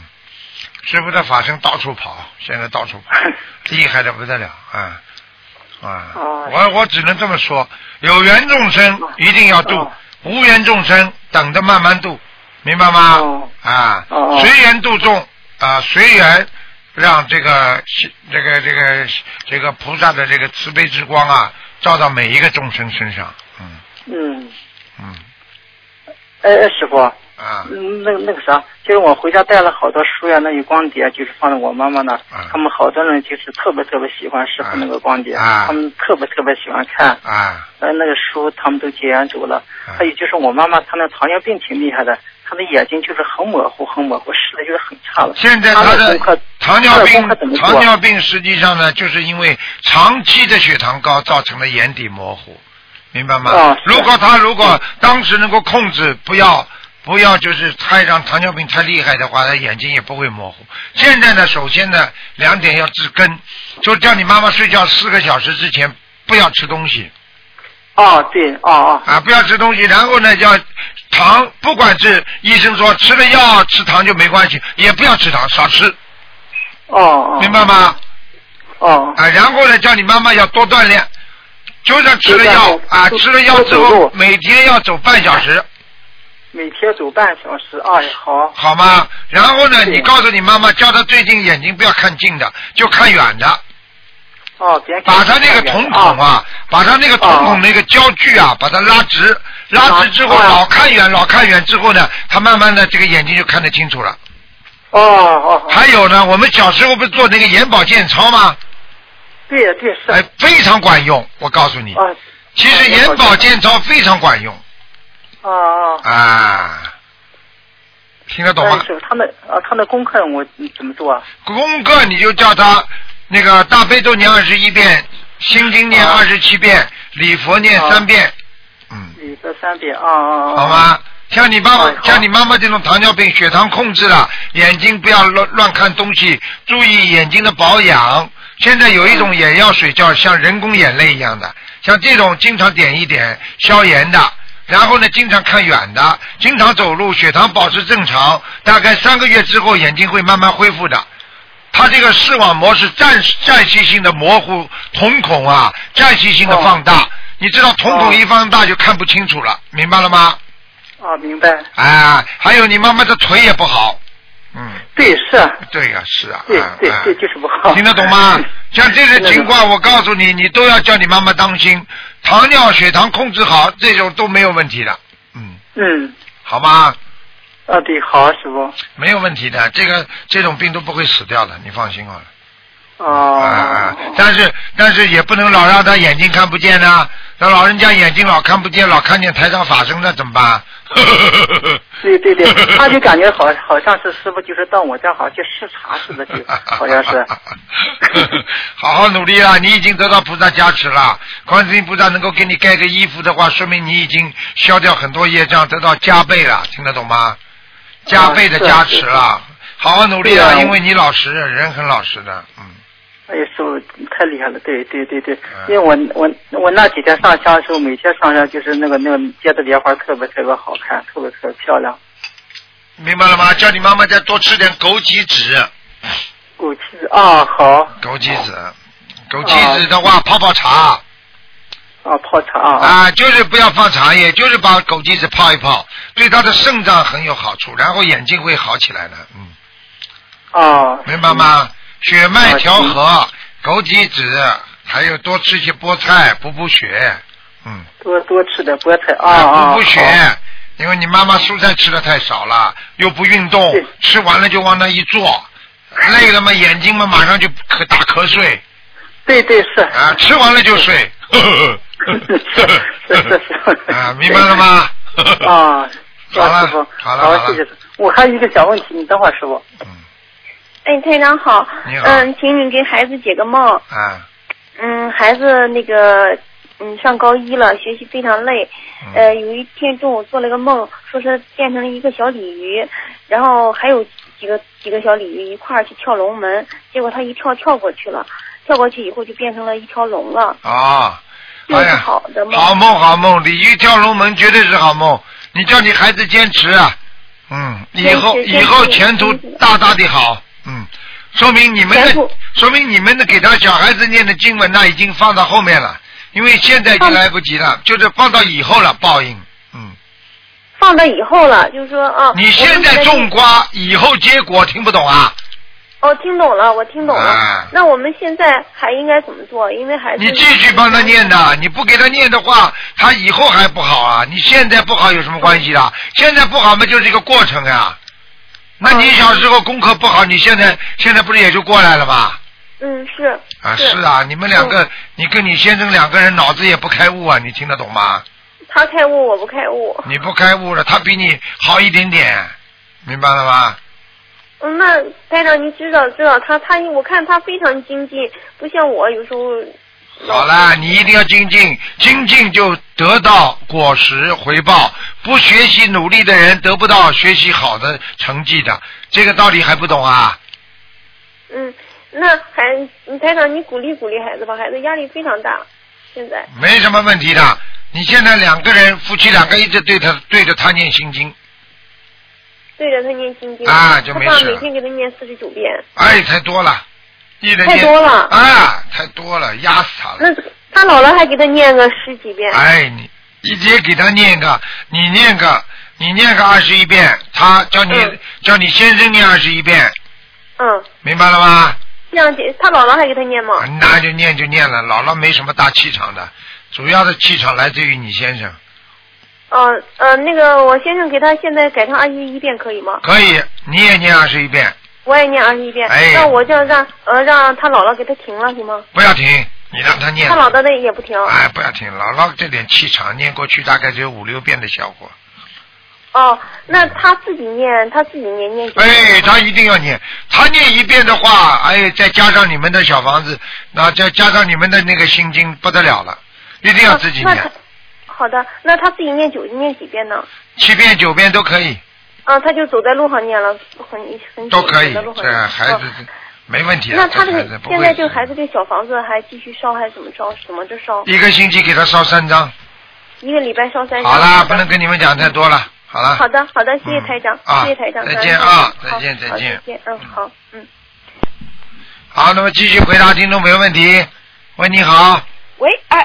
师傅的法身到处跑，现在到处跑，厉害的不得了啊！啊，哦我我只能这么说，有缘众生一定要度哦，无缘众生等着慢慢度，明白吗？哦啊随缘度众啊，随缘让这个这个这个这个菩萨的这个慈悲之光啊，照到每一个众生身上，嗯。嗯，嗯。哎哎，师傅，啊。嗯，那那个啥，就是我回家带了好多书呀，那有光碟，就是放在我妈妈那他们好多人就是特别特别喜欢师傅那个光碟，啊他们特别特别喜欢看。啊。呃，那个书他们都结缘走了。啊。还有就是我妈妈她那糖尿病挺厉害的，她的眼睛就是很模糊，很模糊，视力就是很差了。现在他的糖尿病糖尿病实际上呢，就是因为长期的血糖高造成了眼底模糊，明白吗？啊如果他如果当时能够控制，不要不要就是太让糖尿病太厉害的话，他眼睛也不会模糊。现在呢，首先呢，两点要治根，就叫你妈妈睡觉四个小时之前不要吃东西。哦，对，哦哦，啊，不要吃东西，然后呢，要糖，不管是医生说吃了药吃糖就没关系，也不要吃糖，少吃，哦哦，明白吗？哦，啊，然后呢，叫你妈妈要多锻炼，就算吃了药啊，吃了药之后每天要走半小时，每天走半小时。哎，好。好吗？然后呢，你告诉你妈妈，叫她最近眼睛不要看近的，就看远的。哦，别把他那个瞳孔啊，把他那个瞳孔那个焦距啊，把它拉直，拉直之后老看远，老看远之后呢，他慢慢的这个眼睛就看得清楚了。哦哦。还有呢，我们小时候不是做那个眼保健操吗？对呀，对是。哎，非常管用，我告诉你。啊。其实眼保健操非常管用。啊啊。啊。听得懂吗？是他们啊，他们功课我怎么做啊？功课你就叫他。那个大悲咒念二十一遍，心经念二十七遍，礼佛念三遍，嗯。礼佛三遍哦哦哦！好吗？像你爸爸，像你妈妈这种糖尿病，血糖控制了，眼睛不要乱乱看东西，注意眼睛的保养。现在有一种眼药水叫像人工眼泪一样的，像这种经常点一点消炎的，然后呢经常看远的，经常走路，血糖保持正常，大概三个月之后眼睛会慢慢恢复的。它这个视网膜是暂暂时性的模糊，瞳孔啊暂时性的放大，你知道瞳孔一放大就看不清楚了，明白了吗？哦，明白。啊，还有你妈妈的腿也不好，嗯。对，是。对呀，是啊。对对对，就是不好。听得懂吗？像这些情况，我告诉你，你都要叫你妈妈当心，糖尿血糖控制好，这种都没有问题的，嗯。嗯。好吗？啊，对，好，师傅。没有问题的，这个这种病都不会死掉的，你放心好了。哦。啊但是但是也不能老让他眼睛看不见呐，那老人家眼睛老看不见，老看见台上法生，那怎么办？对对对，他就感觉好，好像是师傅就是到我家好像去视察似的，就好像是。好好努力啊！你已经得到菩萨加持了，观世音菩萨能够给你盖个衣服的话，说明你已经消掉很多业障，得到加倍了，听得懂吗？加倍的加持了，好好努力啊！因为你老实，人很老实的，嗯。哎呀，师傅太厉害了，对对对对，因为我我我那几天上香的时候，每天上香就是那个那个结的莲花特别特别好看，特别特别漂亮。明白了吗？叫你妈妈再多吃点枸杞子。枸杞子啊，好。枸杞子，枸杞子的话泡泡茶。啊，泡茶啊！啊，就是不要放茶叶，就是把枸杞子泡一泡，对他的肾脏很有好处，然后眼睛会好起来的，嗯。啊。明白吗？血脉调和，枸杞子，还有多吃些菠菜，补补血，嗯。多多吃点菠菜啊补补血，因为你妈妈蔬菜吃的太少了，又不运动，吃完了就往那一坐，累了嘛，眼睛嘛马上就咳打瞌睡。对对是。啊，吃完了就睡。是是是。啊，明白了吗？啊，好了，好了。我还有一个小问题，你等会儿，师傅。嗯。哎，台长好。你好。嗯，请你给孩子解个梦。啊。嗯，孩子那个嗯上高一了，学习非常累。呃，有一天中午做了个梦，说是变成了一个小鲤鱼，然后还有几个几个小鲤鱼一块儿去跳龙门，结果他一跳跳过去了，跳过去以后就变成了一条龙了。啊。这是好的梦。好梦好梦，鲤鱼跳龙门绝对是好梦。你叫你孩子坚持啊，嗯，以后以后前途大大的好，嗯，说明你们的说明你们的给他小孩子念的经文呢已经放到后面了，因为现在已经来不及了，就是放到以后了报应，嗯。放到以后了，就是说啊。你现在种瓜，以后结果，听不懂啊？哦，听懂了，我听懂了。那我们现在还应该怎么做？因为孩子你继续帮他念的，你不给他念的话，他以后还不好啊。你现在不好有什么关系的？现在不好嘛，就是一个过程呀。那你小时候功课不好，你现在现在不是也就过来了吗？嗯，是。啊，是啊，你们两个，你跟你先生两个人脑子也不开悟啊，你听得懂吗？他开悟，我不开悟。你不开悟了，他比你好一点点，明白了吗？嗯，那台长，你知道知道他他，我看他非常精进，不像我有时候。好了，你一定要精进，精进就得到果实回报。不学习努力的人得不到学习好的成绩的，这个道理还不懂啊？嗯，那还台长，你鼓励鼓励孩子吧，孩子压力非常大，现在。没什么问题的，你现在两个人夫妻两个一直对他对着他念心经。对着他念心经，啊，就没事。他爸每天给他念四十九遍。哎，太多了，一人太多了。啊，太多了，压死他了。那他姥姥还给他念个十几遍。哎，你一节给他念个，你念个，你念个二十一遍，他叫你、嗯叫你先生念二十一遍，嗯，明白了吗？这样给他姥姥还给他念吗？那就念就念了，姥姥没什么大气场的，主要的气场来自于你先生，呃呃，那个我先生给他现在改成二十一遍可以吗？可以，你也念二十一遍，我也念二十一遍，哎那我就让呃让他姥姥给他停了行吗？不要停，你让他念他。姥姥的也不停。哎，不要停，姥姥这点气场念过去大概只有五六遍的效果。哦，那他自己念，他自己念念？哎，他一定要念，他念一遍的话，哎，再加上你们的小房子，那再加上你们的那个心经，不得了了，一定要自己念好的，那他自己念九念几遍呢？七遍九遍都可以，啊，他就走在路上念了，很很都可以。这孩子哦没问题的，那他这个现在这个。孩子这小房子还继续烧还是怎么烧？怎么着烧？一个星期给他烧三张，一个礼拜烧三张。好啦，不能跟你们讲太多了，好了。好的，好的，谢谢台长，啊谢谢台长，再见啊再见再见再见，嗯，好，嗯。好，那么继续回答听众朋友问题。喂，你好，喂啊，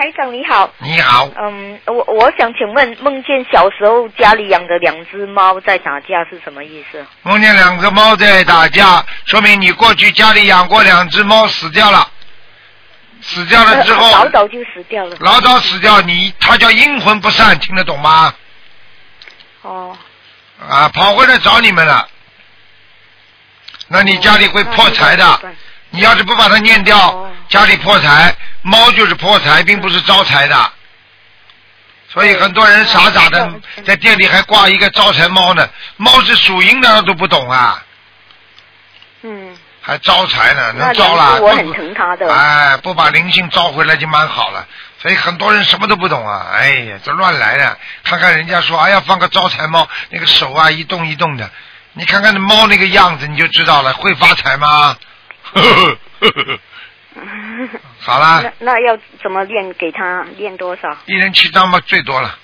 台长你好。你好，嗯，我我想请问，梦见小时候家里养的两只猫在打架是什么意思？梦见两只猫在打架，说明你过去家里养过两只猫死掉了，死掉了之后，呃老早就死掉了。老早死掉，你它叫阴魂不散，听得懂吗？哦，啊，跑回来找你们了，那你家里会破财的。你要是不把它念掉，家里破财，猫就是破财，并不是招财的。所以很多人傻傻的在店里还挂一个招财猫呢，猫是属阴的，他都不懂啊，嗯，还招财呢，那能招啦。我很疼他的。哎，不把灵性招回来就蛮好了。所以很多人什么都不懂啊，哎呀，这乱来的。看看人家说，哎呀，放个招财猫，那个手啊一动一动的，你看看那猫那个样子，你就知道了，会发财吗？呵呵呵呵好啦那，那要怎么练？给他练多少？一人七张嘛，最多了。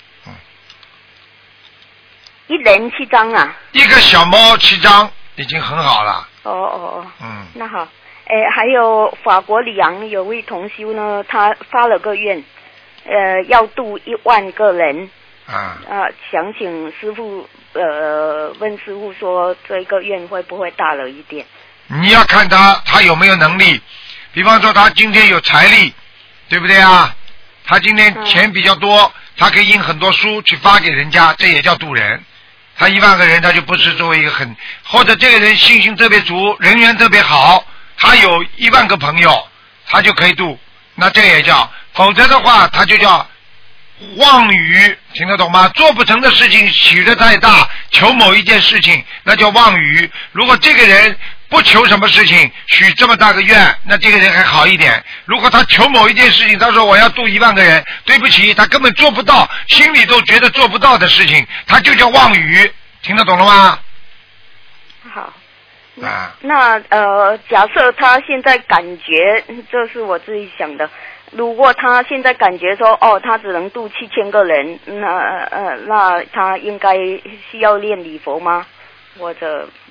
一人七张啊？一个小猫七张已经很好了。哦哦哦，嗯，那好。哎，还有法国里昂有位同修呢，他发了个愿，呃，要度一万个人。啊，啊，想请师傅呃问师傅说这个愿会不会大了一点？你要看他他有没有能力，比方说他今天有财力，对不对啊？他今天钱比较多，他可以印很多书去发给人家，这也叫渡人。他一万个人，他就不是作为一个很，或者这个人信心特别足，人缘特别好，他有一万个朋友，他就可以渡，那这也叫。否则的话，他就叫妄语，听得懂吗？做不成的事情许的太大，求某一件事情，那叫妄语。如果这个人不求什么事情，许这么大个愿，那这个人还好一点。如果他求某一件事情，他说我要度一万个人，对不起，他根本做不到，心里都觉得做不到的事情，他就叫妄语。听得懂了吗？好，啊，那呃，假设他现在感觉，这是我自己想的。如果他现在感觉说，哦，他只能度七千个人，那呃，那他应该需要练礼佛吗？或者啊？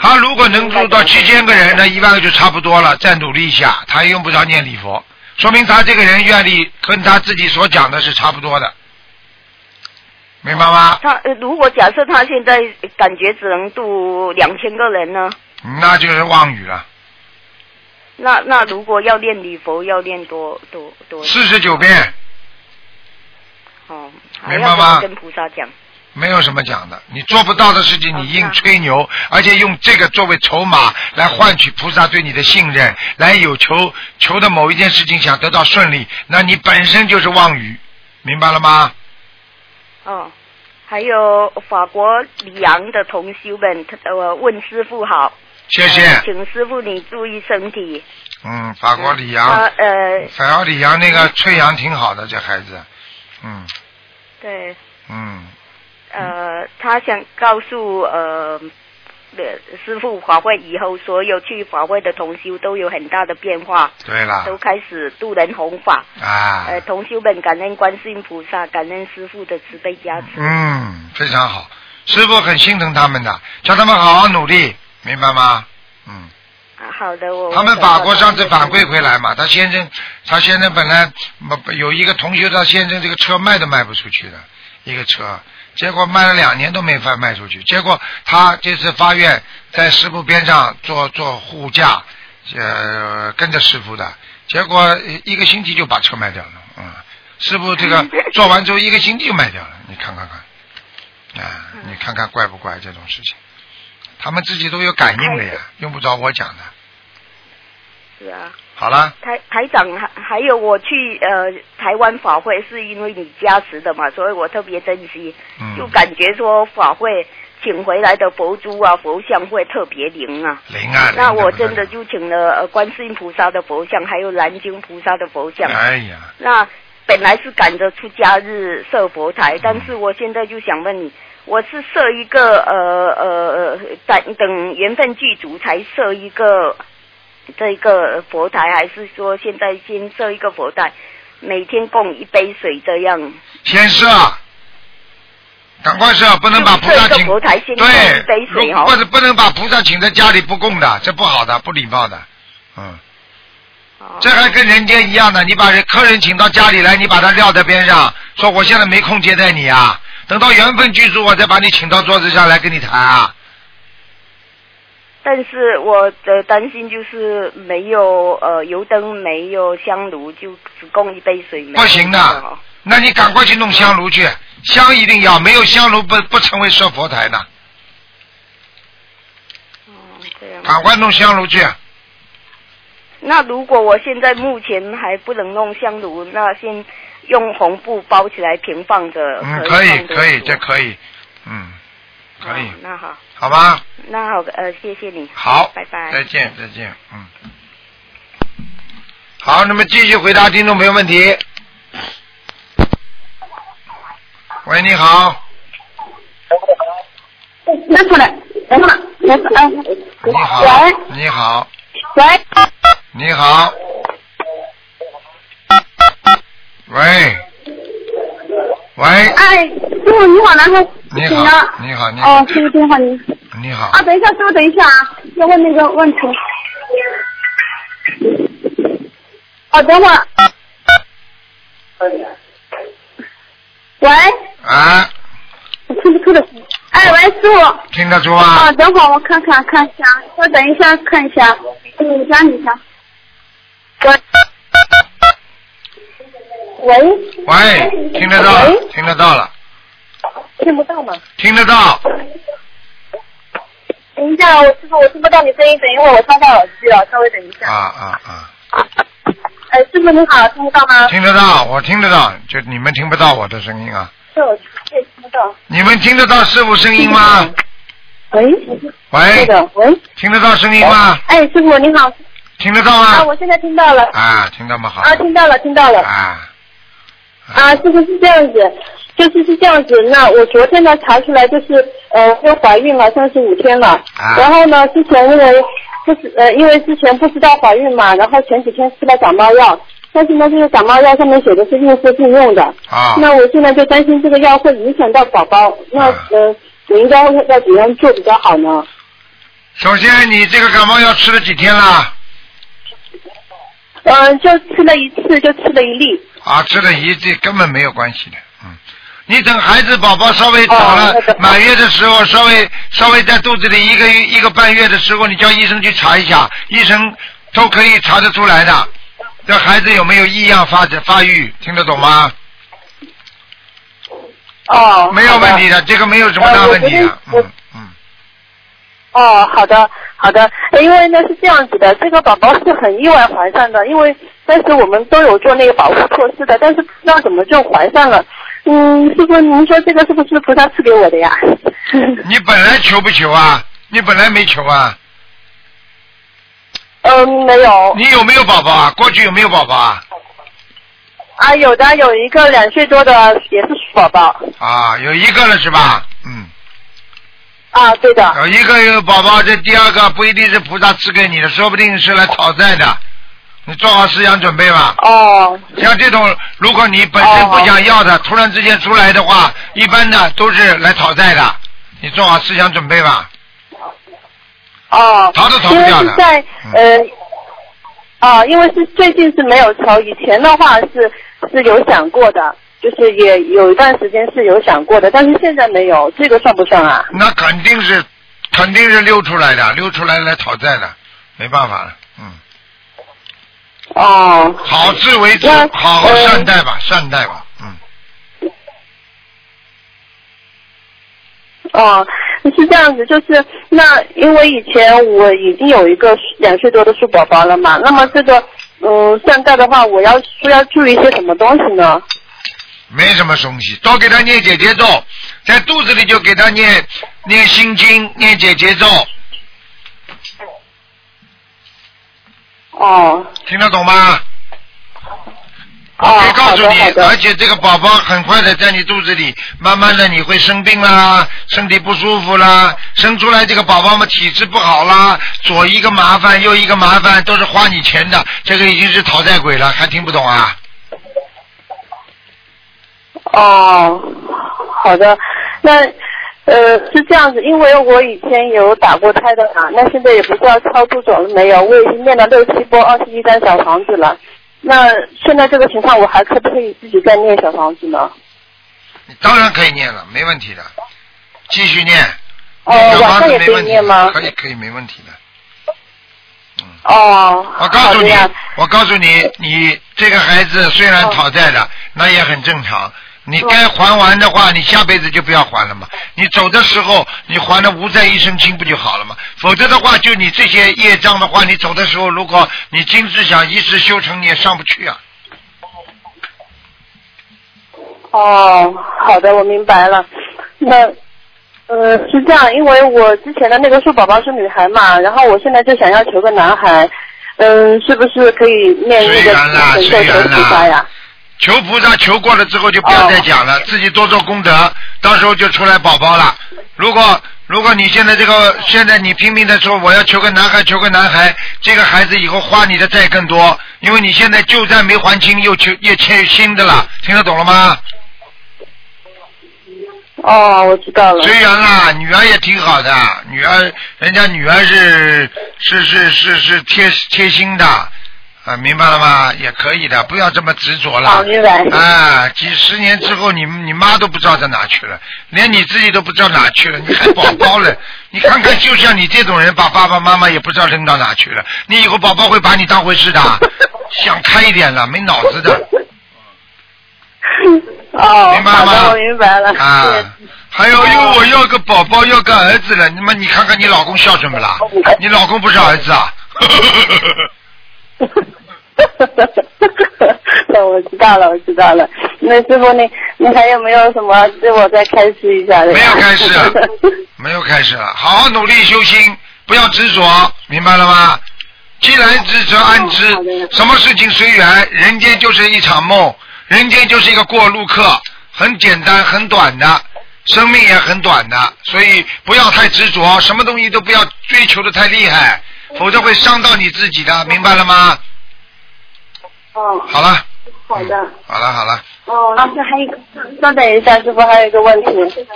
他如果能度到七千个人，那一万个就差不多了。再努力一下，他也用不着念礼佛，说明他这个人愿力跟他自己所讲的是差不多的，明白吗？他呃，如果假设他现在感觉只能度两千个人呢？那就是妄语了。那那如果要练礼佛，要练多多多？四十九遍，哦，明白吗跟菩萨讲？没有什么讲的。你做不到的事情，你硬吹牛，而且用这个作为筹码来换取菩萨对你的信任，来有求求的某一件事情想得到顺利，那你本身就是妄语，明白了吗？哦，还有法国里昂的同修们，他呃问师傅好，谢谢。呃请师傅你注意身体。嗯，法国里他昂，呃，法国里昂那个崔阳挺好的，这孩子，嗯对，嗯，呃，他想告诉呃。呃师傅法会以后，所有去法会的同修都有很大的变化，对啦都开始度人弘法。啊，呃，同修们感恩观世音菩萨，感恩师傅的慈悲加持。嗯，非常好，师傅很心疼他们的，叫他们好好努力，明白吗？嗯。啊好的，我他们法国上次反馈回来嘛，他先生，他先生本来有一个同学，他先生这个车卖都卖不出去的，一个车，结果卖了两年都没法卖出去，结果他这次发愿在师傅边上做做护驾，呃，跟着师傅的，结果一个星期就把车卖掉了，嗯，师傅这个 做完之后一个星期就卖掉了，你看看看，啊，你看看怪不怪这种事情？他们自己都有感应的呀，用不着我讲的。是啊。好了，台台长还还有我去呃台湾法会是因为你加持的嘛，所以我特别珍惜，嗯就感觉说法会请回来的佛珠啊佛像会特别灵啊。灵啊！那我真的就请了呃观世音菩萨的佛像，还有南京菩萨的佛像。哎呀，那本来是赶着出家日设佛台，但是我现在就想问你，我是设一个呃呃等等缘分具足才设一个这一个佛台，还是说现在先设一个佛台，每天供一杯水这样？先设，赶快设，不能把菩萨请个佛台先供一对，杯水哦。如不能把菩萨请在家里不供的，这不好的，不礼貌的，嗯。哦这还跟人间一样的，你把人客人请到家里来，你把他撂在边上，说我现在没空接待你啊，等到缘分具足，我再把你请到桌子上来跟你谈啊。但是我的担心就是没有呃油灯，没有香炉，就只供一杯水。不行的哦那你赶快去弄香炉去，香一定要，没有香炉不不成为设佛台的，哦这样。赶快弄香炉去。那如果我现在目前还不能弄香炉，那先用红布包起来平放着。嗯，可可以可以，这可以，嗯，可以哦，那好，好吧？那好，呃，谢谢你。好，拜拜。再见，再见，嗯。好，那么继续回答听众朋友问题。喂，你好，拿出来，等会儿，拿出来。你好喂，你好，喂，你好，喂，喂，哎，师傅你好，然后你好，你好，你好哦，，师傅电话你你好啊，，等一下，师傅等一下啊，要问那个问题。哦，等会儿。喂，啊，我听不出的。哎，喂，师傅。听得出啊啊，？等会儿我看看看一下，稍等一下看一下，你讲你讲。喂。喂。喂，听得到了，听得到了，听不到吗？听得到，等一下，我师傅，我听不到你声音，等一会儿我插上耳机了，稍微等一下。啊啊啊，哎，师傅你好，听得到吗？听得到，我听得到，就你们听不到我的声音啊？是我也听不到。你们听得到师傅声音吗？喂。喂喂。听得到声音吗？哎，师傅你好。听得到啊，吗？我现在听到了。啊，听到吗？好。啊，听到了，听到了。啊，啊，师傅是这样子，就是是这样子。那我昨天呢查出来就是呃又怀孕了三十五天了，啊然后呢之前因为不是呃因为之前不知道怀孕嘛，然后前几天吃了感冒药，但是呢这个感冒药上面写的是孕妇禁用的，啊，那我现在就担心这个药会影响到宝宝，那呃我应该要怎样做比较好呢？首先你这个感冒药吃了几天了？嗯、就吃了一次，就吃了一粒。啊，吃了一粒根本没有关系的，嗯。你等孩子宝宝稍微长了、哦满月的时候，稍微稍微在肚子里一个一个半月的时候，你叫医生去查一下，医生都可以查得出来的。这孩子有没有异样发展发育，听得懂吗？哦，没有问题的，这个没有什么大问题嗯嗯，哦，好的，好的，呃因为呢是这样子的，这个宝宝是很意外怀上的，因为当时我们都有做那个保护措施的，但是不知道怎么就怀上了。嗯，师傅，您说这个是不是菩萨赐给我的呀？你本来求不求啊？你本来没求啊？嗯，没有。你有没有宝宝啊？过去有没有宝宝啊？啊，有的，有一个两岁多的也是鼠宝宝。啊，有一个了是吧？嗯。啊，对的。有一个有宝宝，这第二个不一定是菩萨赐给你的，说不定是来讨债的。你做好思想准备吧。哦。像这种，如果你本身不想要的，突然之间出来的话，一般的都是来讨债的。你做好思想准备吧。哦。逃都逃不掉的在呃。啊，因为是最近是没有抽，以前的话是是有想过的，就是也有一段时间是有想过的，但是现在没有，这个算不算啊？那肯定是肯定是溜出来的，溜出来来讨债的，没办法了，嗯。哦。好自为之，好好呃善待吧，善待吧，嗯。哦，是这样子，就是那因为以前我已经有一个两岁多的树宝宝了嘛，那么这个嗯善待的话，我要需要注意一些什么东西呢？没什么东西，多给他念姐姐咒，在肚子里就给他念念心经，念姐姐咒，哦听得懂吗？我哦可以告诉你而且这个宝宝很快的在你肚子里，慢慢的你会生病啦，身体不舒服啦，生出来这个宝宝嘛体质不好啦，左一个麻烦右一个麻烦，都是花你钱的，这个已经是讨债鬼了，还听不懂啊？哦，好的，那呃是这样子，因为我以前有打过胎的嘛，那现在也不知道超度走了没有，我已经念了六七波二十一张小房子了。那现在这个情况，我还可不可以自己再念小房子呢？你当然可以念了，没问题的，继续念。哦晚上也可以子没问题念吗可以可以没问题的。哦，我告诉你我告诉你，你这个孩子虽然讨债的，那也很正常。你该还完的话，你下辈子就不要还了嘛。你走的时候，你还了无债一身轻不就好了嘛？否则的话，就你这些业障的话，你走的时候，如果你今世想一世修成，你也上不去啊。哦，好的，我明白了。那呃是这样，因为我之前的那个树宝宝是女孩嘛，然后我现在就想要求个男孩，嗯，是不是可以念那个虽然啦，神咒求菩萨呀啦？，求菩萨求过了之后就不要再讲了，自己多做功德，到时候就出来宝宝了。如果如果你现在这个现在你拼命的说我要求个男孩求个男孩，这个孩子以后花你的债更多，因为你现在旧债没还清，又求又欠新的了，听得懂了吗？哦，我知道了。虽然啦，女儿也挺好的，女儿人家女儿是是是是是贴贴心的，啊，明白了吗？也可以的，不要这么执着了。好明白啊，几十年之后，你你妈都不知道在哪去了，连你自己都不知道哪去了，你还宝宝了？你看看，就像你这种人，把爸爸妈妈也不知道扔到哪去了，你以后宝宝会把你当回事的，想开一点了，没脑子的。哦，明白了吗，我明白了。啊，还有，因为我要个宝宝，要个儿子了。那么你看看你老公孝顺不啦？你老公不是儿子啊？那我知道了，我知道了。那师傅，你你还有没有什么对我再开示一下的？没有开示啊 没有开始了，好好努力修心，不要执着，明白了吗？既来之则安之，什么事情随缘，人间就是一场梦，人间就是一个过路客，很简单，很短的，生命也很短的，所以不要太执着，什么东西都不要追求的太厉害，否则会伤到你自己的，明白了吗？哦，好了，好的。好了，好了，哦，那这还有一个，稍等一下，师傅，还有一个问题。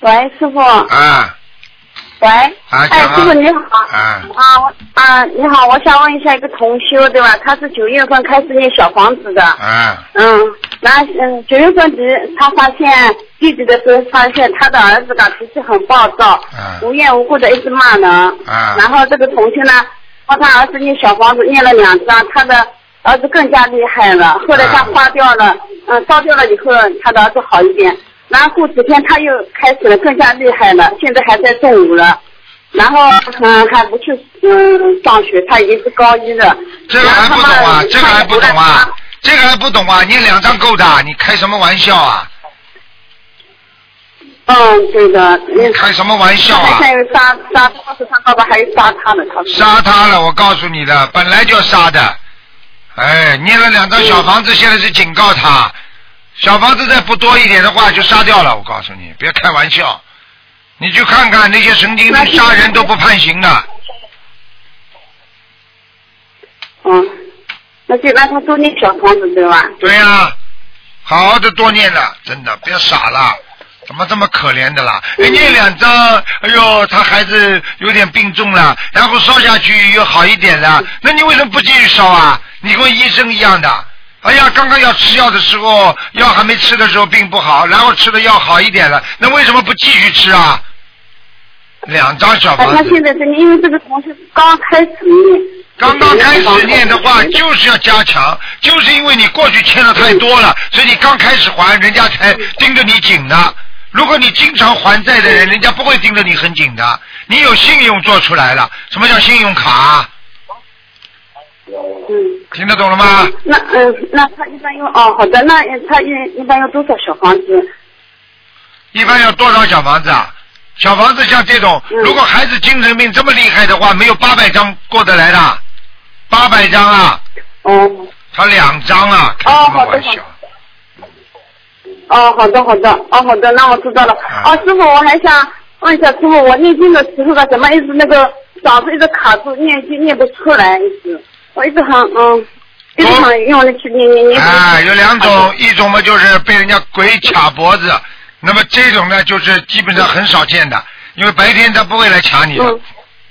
喂，师傅。啊喂。啊，哎，师傅你好。啊，啊，我啊，你好，我想问一下一个同修，对吧？他是九月份开始念小房子的。啊，嗯，那嗯，九月份只他发现弟弟的时候，发现他的儿子的脾气很暴躁，啊无缘无故的一直骂人。啊然后这个同修呢，帮他儿子念小房子念了两张，他的儿子更加厉害了。后来他花掉了，嗯，烧掉了以后，他的儿子好一点。然后过几天他又开始了，更加厉害了，现在还在中午了。然后嗯还不去嗯上学，他已经是高一了。这个还不懂啊，这个还不懂啊，这个还不懂啊，念两张够的，你开什么玩笑啊？嗯，对的。你开什么玩笑啊他？还有杀杀，当时他爸爸还有杀他了，他说。杀他了，我告诉你的，本来就要杀的。哎，念了两张小房子，现在是警告他，小房子再不多一点的话就杀掉了。我告诉你，别开玩笑。你去看看那些神经病杀人都不判刑的，嗯，那就让他多念小房子，对吧？对呀、好好的多念了，真的不要傻了。怎么这么可怜的啦？哎，念两张，哎呦，他孩子有点病重了，然后烧下去又好一点了，那你为什么不继续烧啊？你跟医生一样的，哎呀，刚刚要吃药的时候，药还没吃的时候病不好，然后吃的药好一点了，那为什么不继续吃啊？两张小啊，他房子，现在是因为这个同事刚开始念，刚刚开始念的话，就是要加强，就是因为你过去欠的太多了，所以你刚开始还，人家才盯着你紧的。如果你经常还债的人，人家不会盯着你很紧的。你有信用做出来了，什么叫信用卡？嗯，听得懂了吗？那嗯、那他一般用哦，好的，那他一一般要多少小房子？一般要多少小房子啊？小房子像这种，如果孩子精神病这么厉害的话，没有八百张过得来的，八百张啊。哦。他两张啊，开什么玩笑？哦，好的好的，哦好的，那我知道了。啊哦，师傅，我还想问一下，师傅，我念经的时候呢，怎么一直那个嗓子一直卡住，念经念不出来，一直，我一直很嗯，一直很用力去念念念。啊，有两种，一种嘛就是被人家鬼卡脖子，那么这种呢就是基本上很少见的，因为白天他不会来卡你的，嗯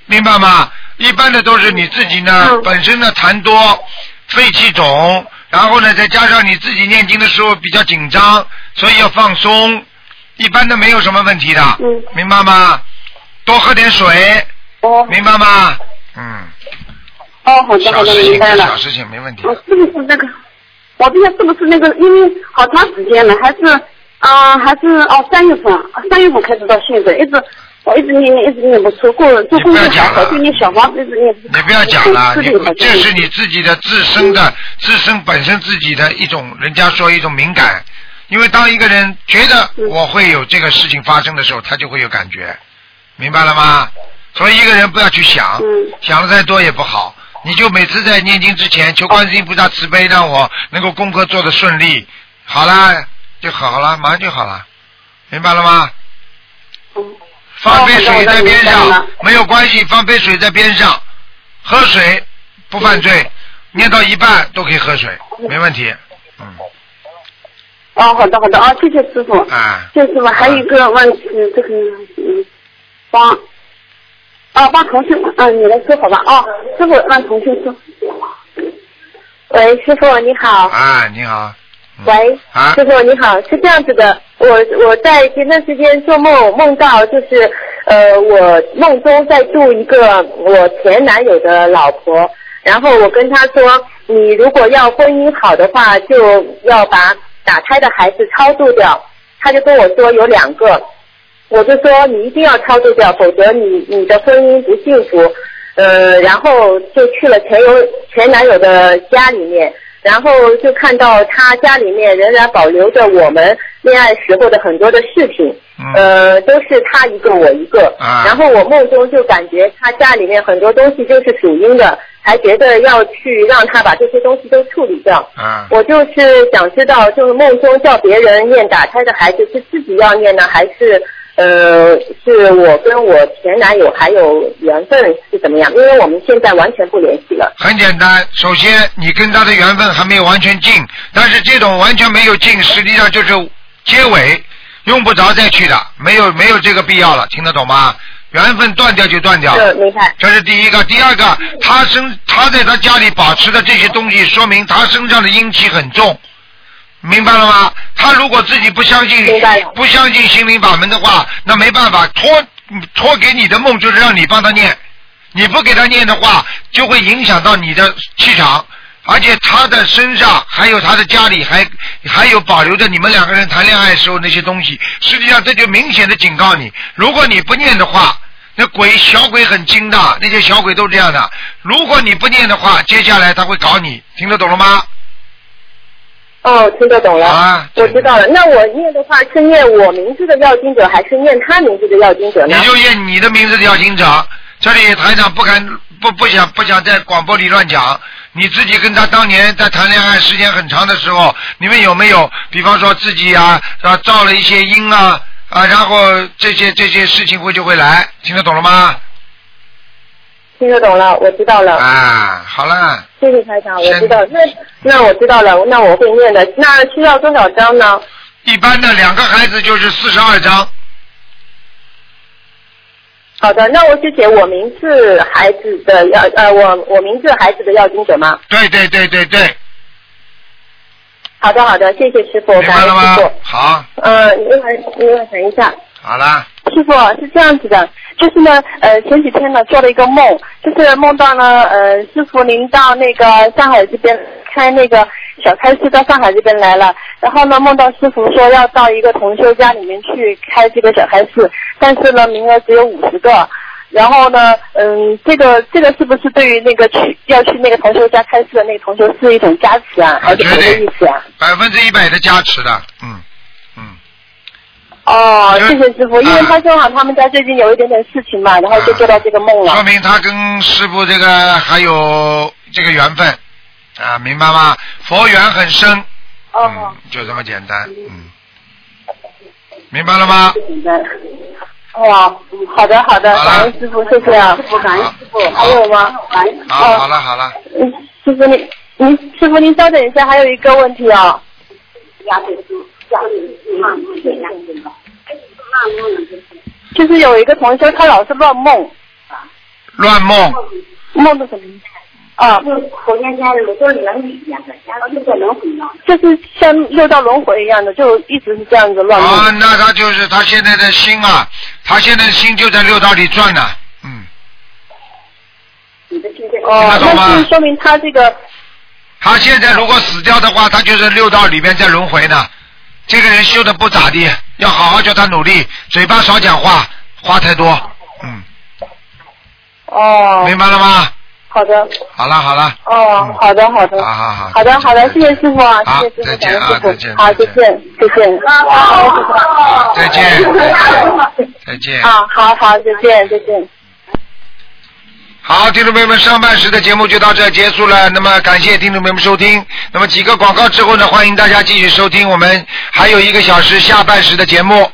明白吗？一般的都是你自己呢，本身呢痰多，肺气肿，然后呢再加上你自己念经的时候比较紧张，所以要放松。一般的没有什么问题的，嗯明白吗？多喝点水，哦，明白吗？嗯，哦，好的好的，小事情明白了。小事情没问题。我是不是那个？我不知道是不是那个，因为好长时间了，还是啊、还是哦三月份，三月份开始到现在，一直我一直念念，一直念不出，过做工作还好，就念小房子一直念。你不要讲了，你这是你自己的自身的自身本身自己的一种，人家说一种敏感。因为当一个人觉得我会有这个事情发生的时候，他就会有感觉，明白了吗？所以一个人不要去想，想的再多也不好。你就每次在念经之前求观世音菩萨慈悲，让我能够功课做得顺利，好啦就好了，马上就好了，明白了吗？放杯水在边上，没有关系，放杯水在边上，喝水不犯罪，念到一半都可以喝水，没问题。嗯哦，好的好的，哦，谢谢师傅。啊。谢谢师傅，还有一个问题，这个嗯，帮，啊，帮同学，嗯，你来说好吧？哦，师傅让同学说。喂，师傅你好。啊，你好。喂，啊师傅你好，是这样子的，我我在前段时间做梦梦到，就是呃，我梦中在度一个我前男友的老婆，然后我跟他说，你如果要婚姻好的话，就要把打胎的孩子超度掉。他就跟我说有两个，我就说你一定要超度掉，否则你你的婚姻不幸福。呃，然后就去了前友前男友的家里面，然后就看到他家里面仍然保留着我们恋爱时候的很多的事情，呃，都是他一个我一个，啊然后我梦中就感觉他家里面很多东西就是属阴的，还觉得要去让他把这些东西都处理掉。啊，我就是想知道，就是梦中叫别人念打胎的孩子是自己要念呢，还是呃是我跟我前男友还有缘分是怎么样？因为我们现在完全不联系了。很简单，首先你跟他的缘分还没有完全尽，但是这种完全没有尽，实际上就是结尾，用不着再去的，没有没有这个必要了，听得懂吗？缘分断掉就断掉了。明白。这是第一个，第二个，他身他在他家里保持的这些东西，说明他身上的阴气很重，明白了吗？他如果自己不相信不相信心灵法门的话，那没办法，托托给你的梦就是让你帮他念，你不给他念的话，就会影响到你的气场。而且他的身上还有他的家里还还有保留着你们两个人谈恋爱时候那些东西，实际上这就明显的警告你，如果你不念的话，那鬼小鬼很精的，那些小鬼都是这样的。如果你不念的话，接下来他会搞你，听得懂了吗？哦，听得懂了。啊，我知道了。那我念的话是念我名字的要经者，还是念他名字的要经者呢？你就念你的名字的要经者。这里台长不敢不不想不想在广播里乱讲。你自己跟他当年在谈恋爱时间很长的时候，你们有没有，比方说自己啊啊造了一些因啊啊，然后这些这些事情会就会来，听得懂了吗？听得懂了，我知道了。啊，好了，谢谢台长，我知道。那那我知道了，那我会念的。那需要多少张呢？一般的两个孩子就是四十二张。好的，那我是写我名字孩子的要呃，我我名字孩子的要经者吗？对对对对对。好的，好的，谢谢师傅，明感恩白了吗师傅。？好，嗯，另外另外等一下，好了，师傅是这样子的，就是呢，呃，前几天呢做了一个梦，就是梦到呢，呃，师傅您到那个上海这边开那个小开市到上海这边来了，然后呢梦到师傅说要到一个同修家里面去开这个小开市，但是呢名额只有五十个。然后呢，嗯，这个这个是不是对于那个去要去那个同修家开市的那个同修是一种加持啊，还是什么意思啊？百分之一百的加持的，嗯，哦，谢谢师傅，因为他正好他们家最近有一点点事情嘛，然后就做到这个梦了。说明他跟师傅这个还有这个缘分啊，明白吗？佛缘很深，哦，嗯，就这么简单，嗯，明白了吗？哇，好的好的，感恩师傅，谢谢啊，师傅感恩师傅，还有吗？感恩好，好了好了，嗯，师傅您您师傅您稍等一下，还有一个问题啊。就是有一个同修，他老是乱梦，乱梦，梦的什么？啊，头天天的都是轮回一样的，然后就在轮回呢。就是像六道轮回一样的，就一直是这样子乱梦。啊，那他就是他现在的心啊，他现在的心就在六道里转呢，哦，听得懂吗那就是说明他这个他现在如果死掉的话，他就是六道里面在轮回呢。这个人修的不咋地，要好好叫他努力，嘴巴少讲话，话太多。嗯哦。明白了吗？好的。好了好了，哦，好的好的。好好好。好的好的，谢谢师傅啊，好谢谢师傅，再见啊感恩师傅再见好，再见再见。再见再见。啊，好好，再见再见。好，听众朋友们，上半时的节目就到这结束了。那么感谢听众朋友们收听。那么几个广告之后呢，欢迎大家继续收听我们还有一个小时下半时的节目。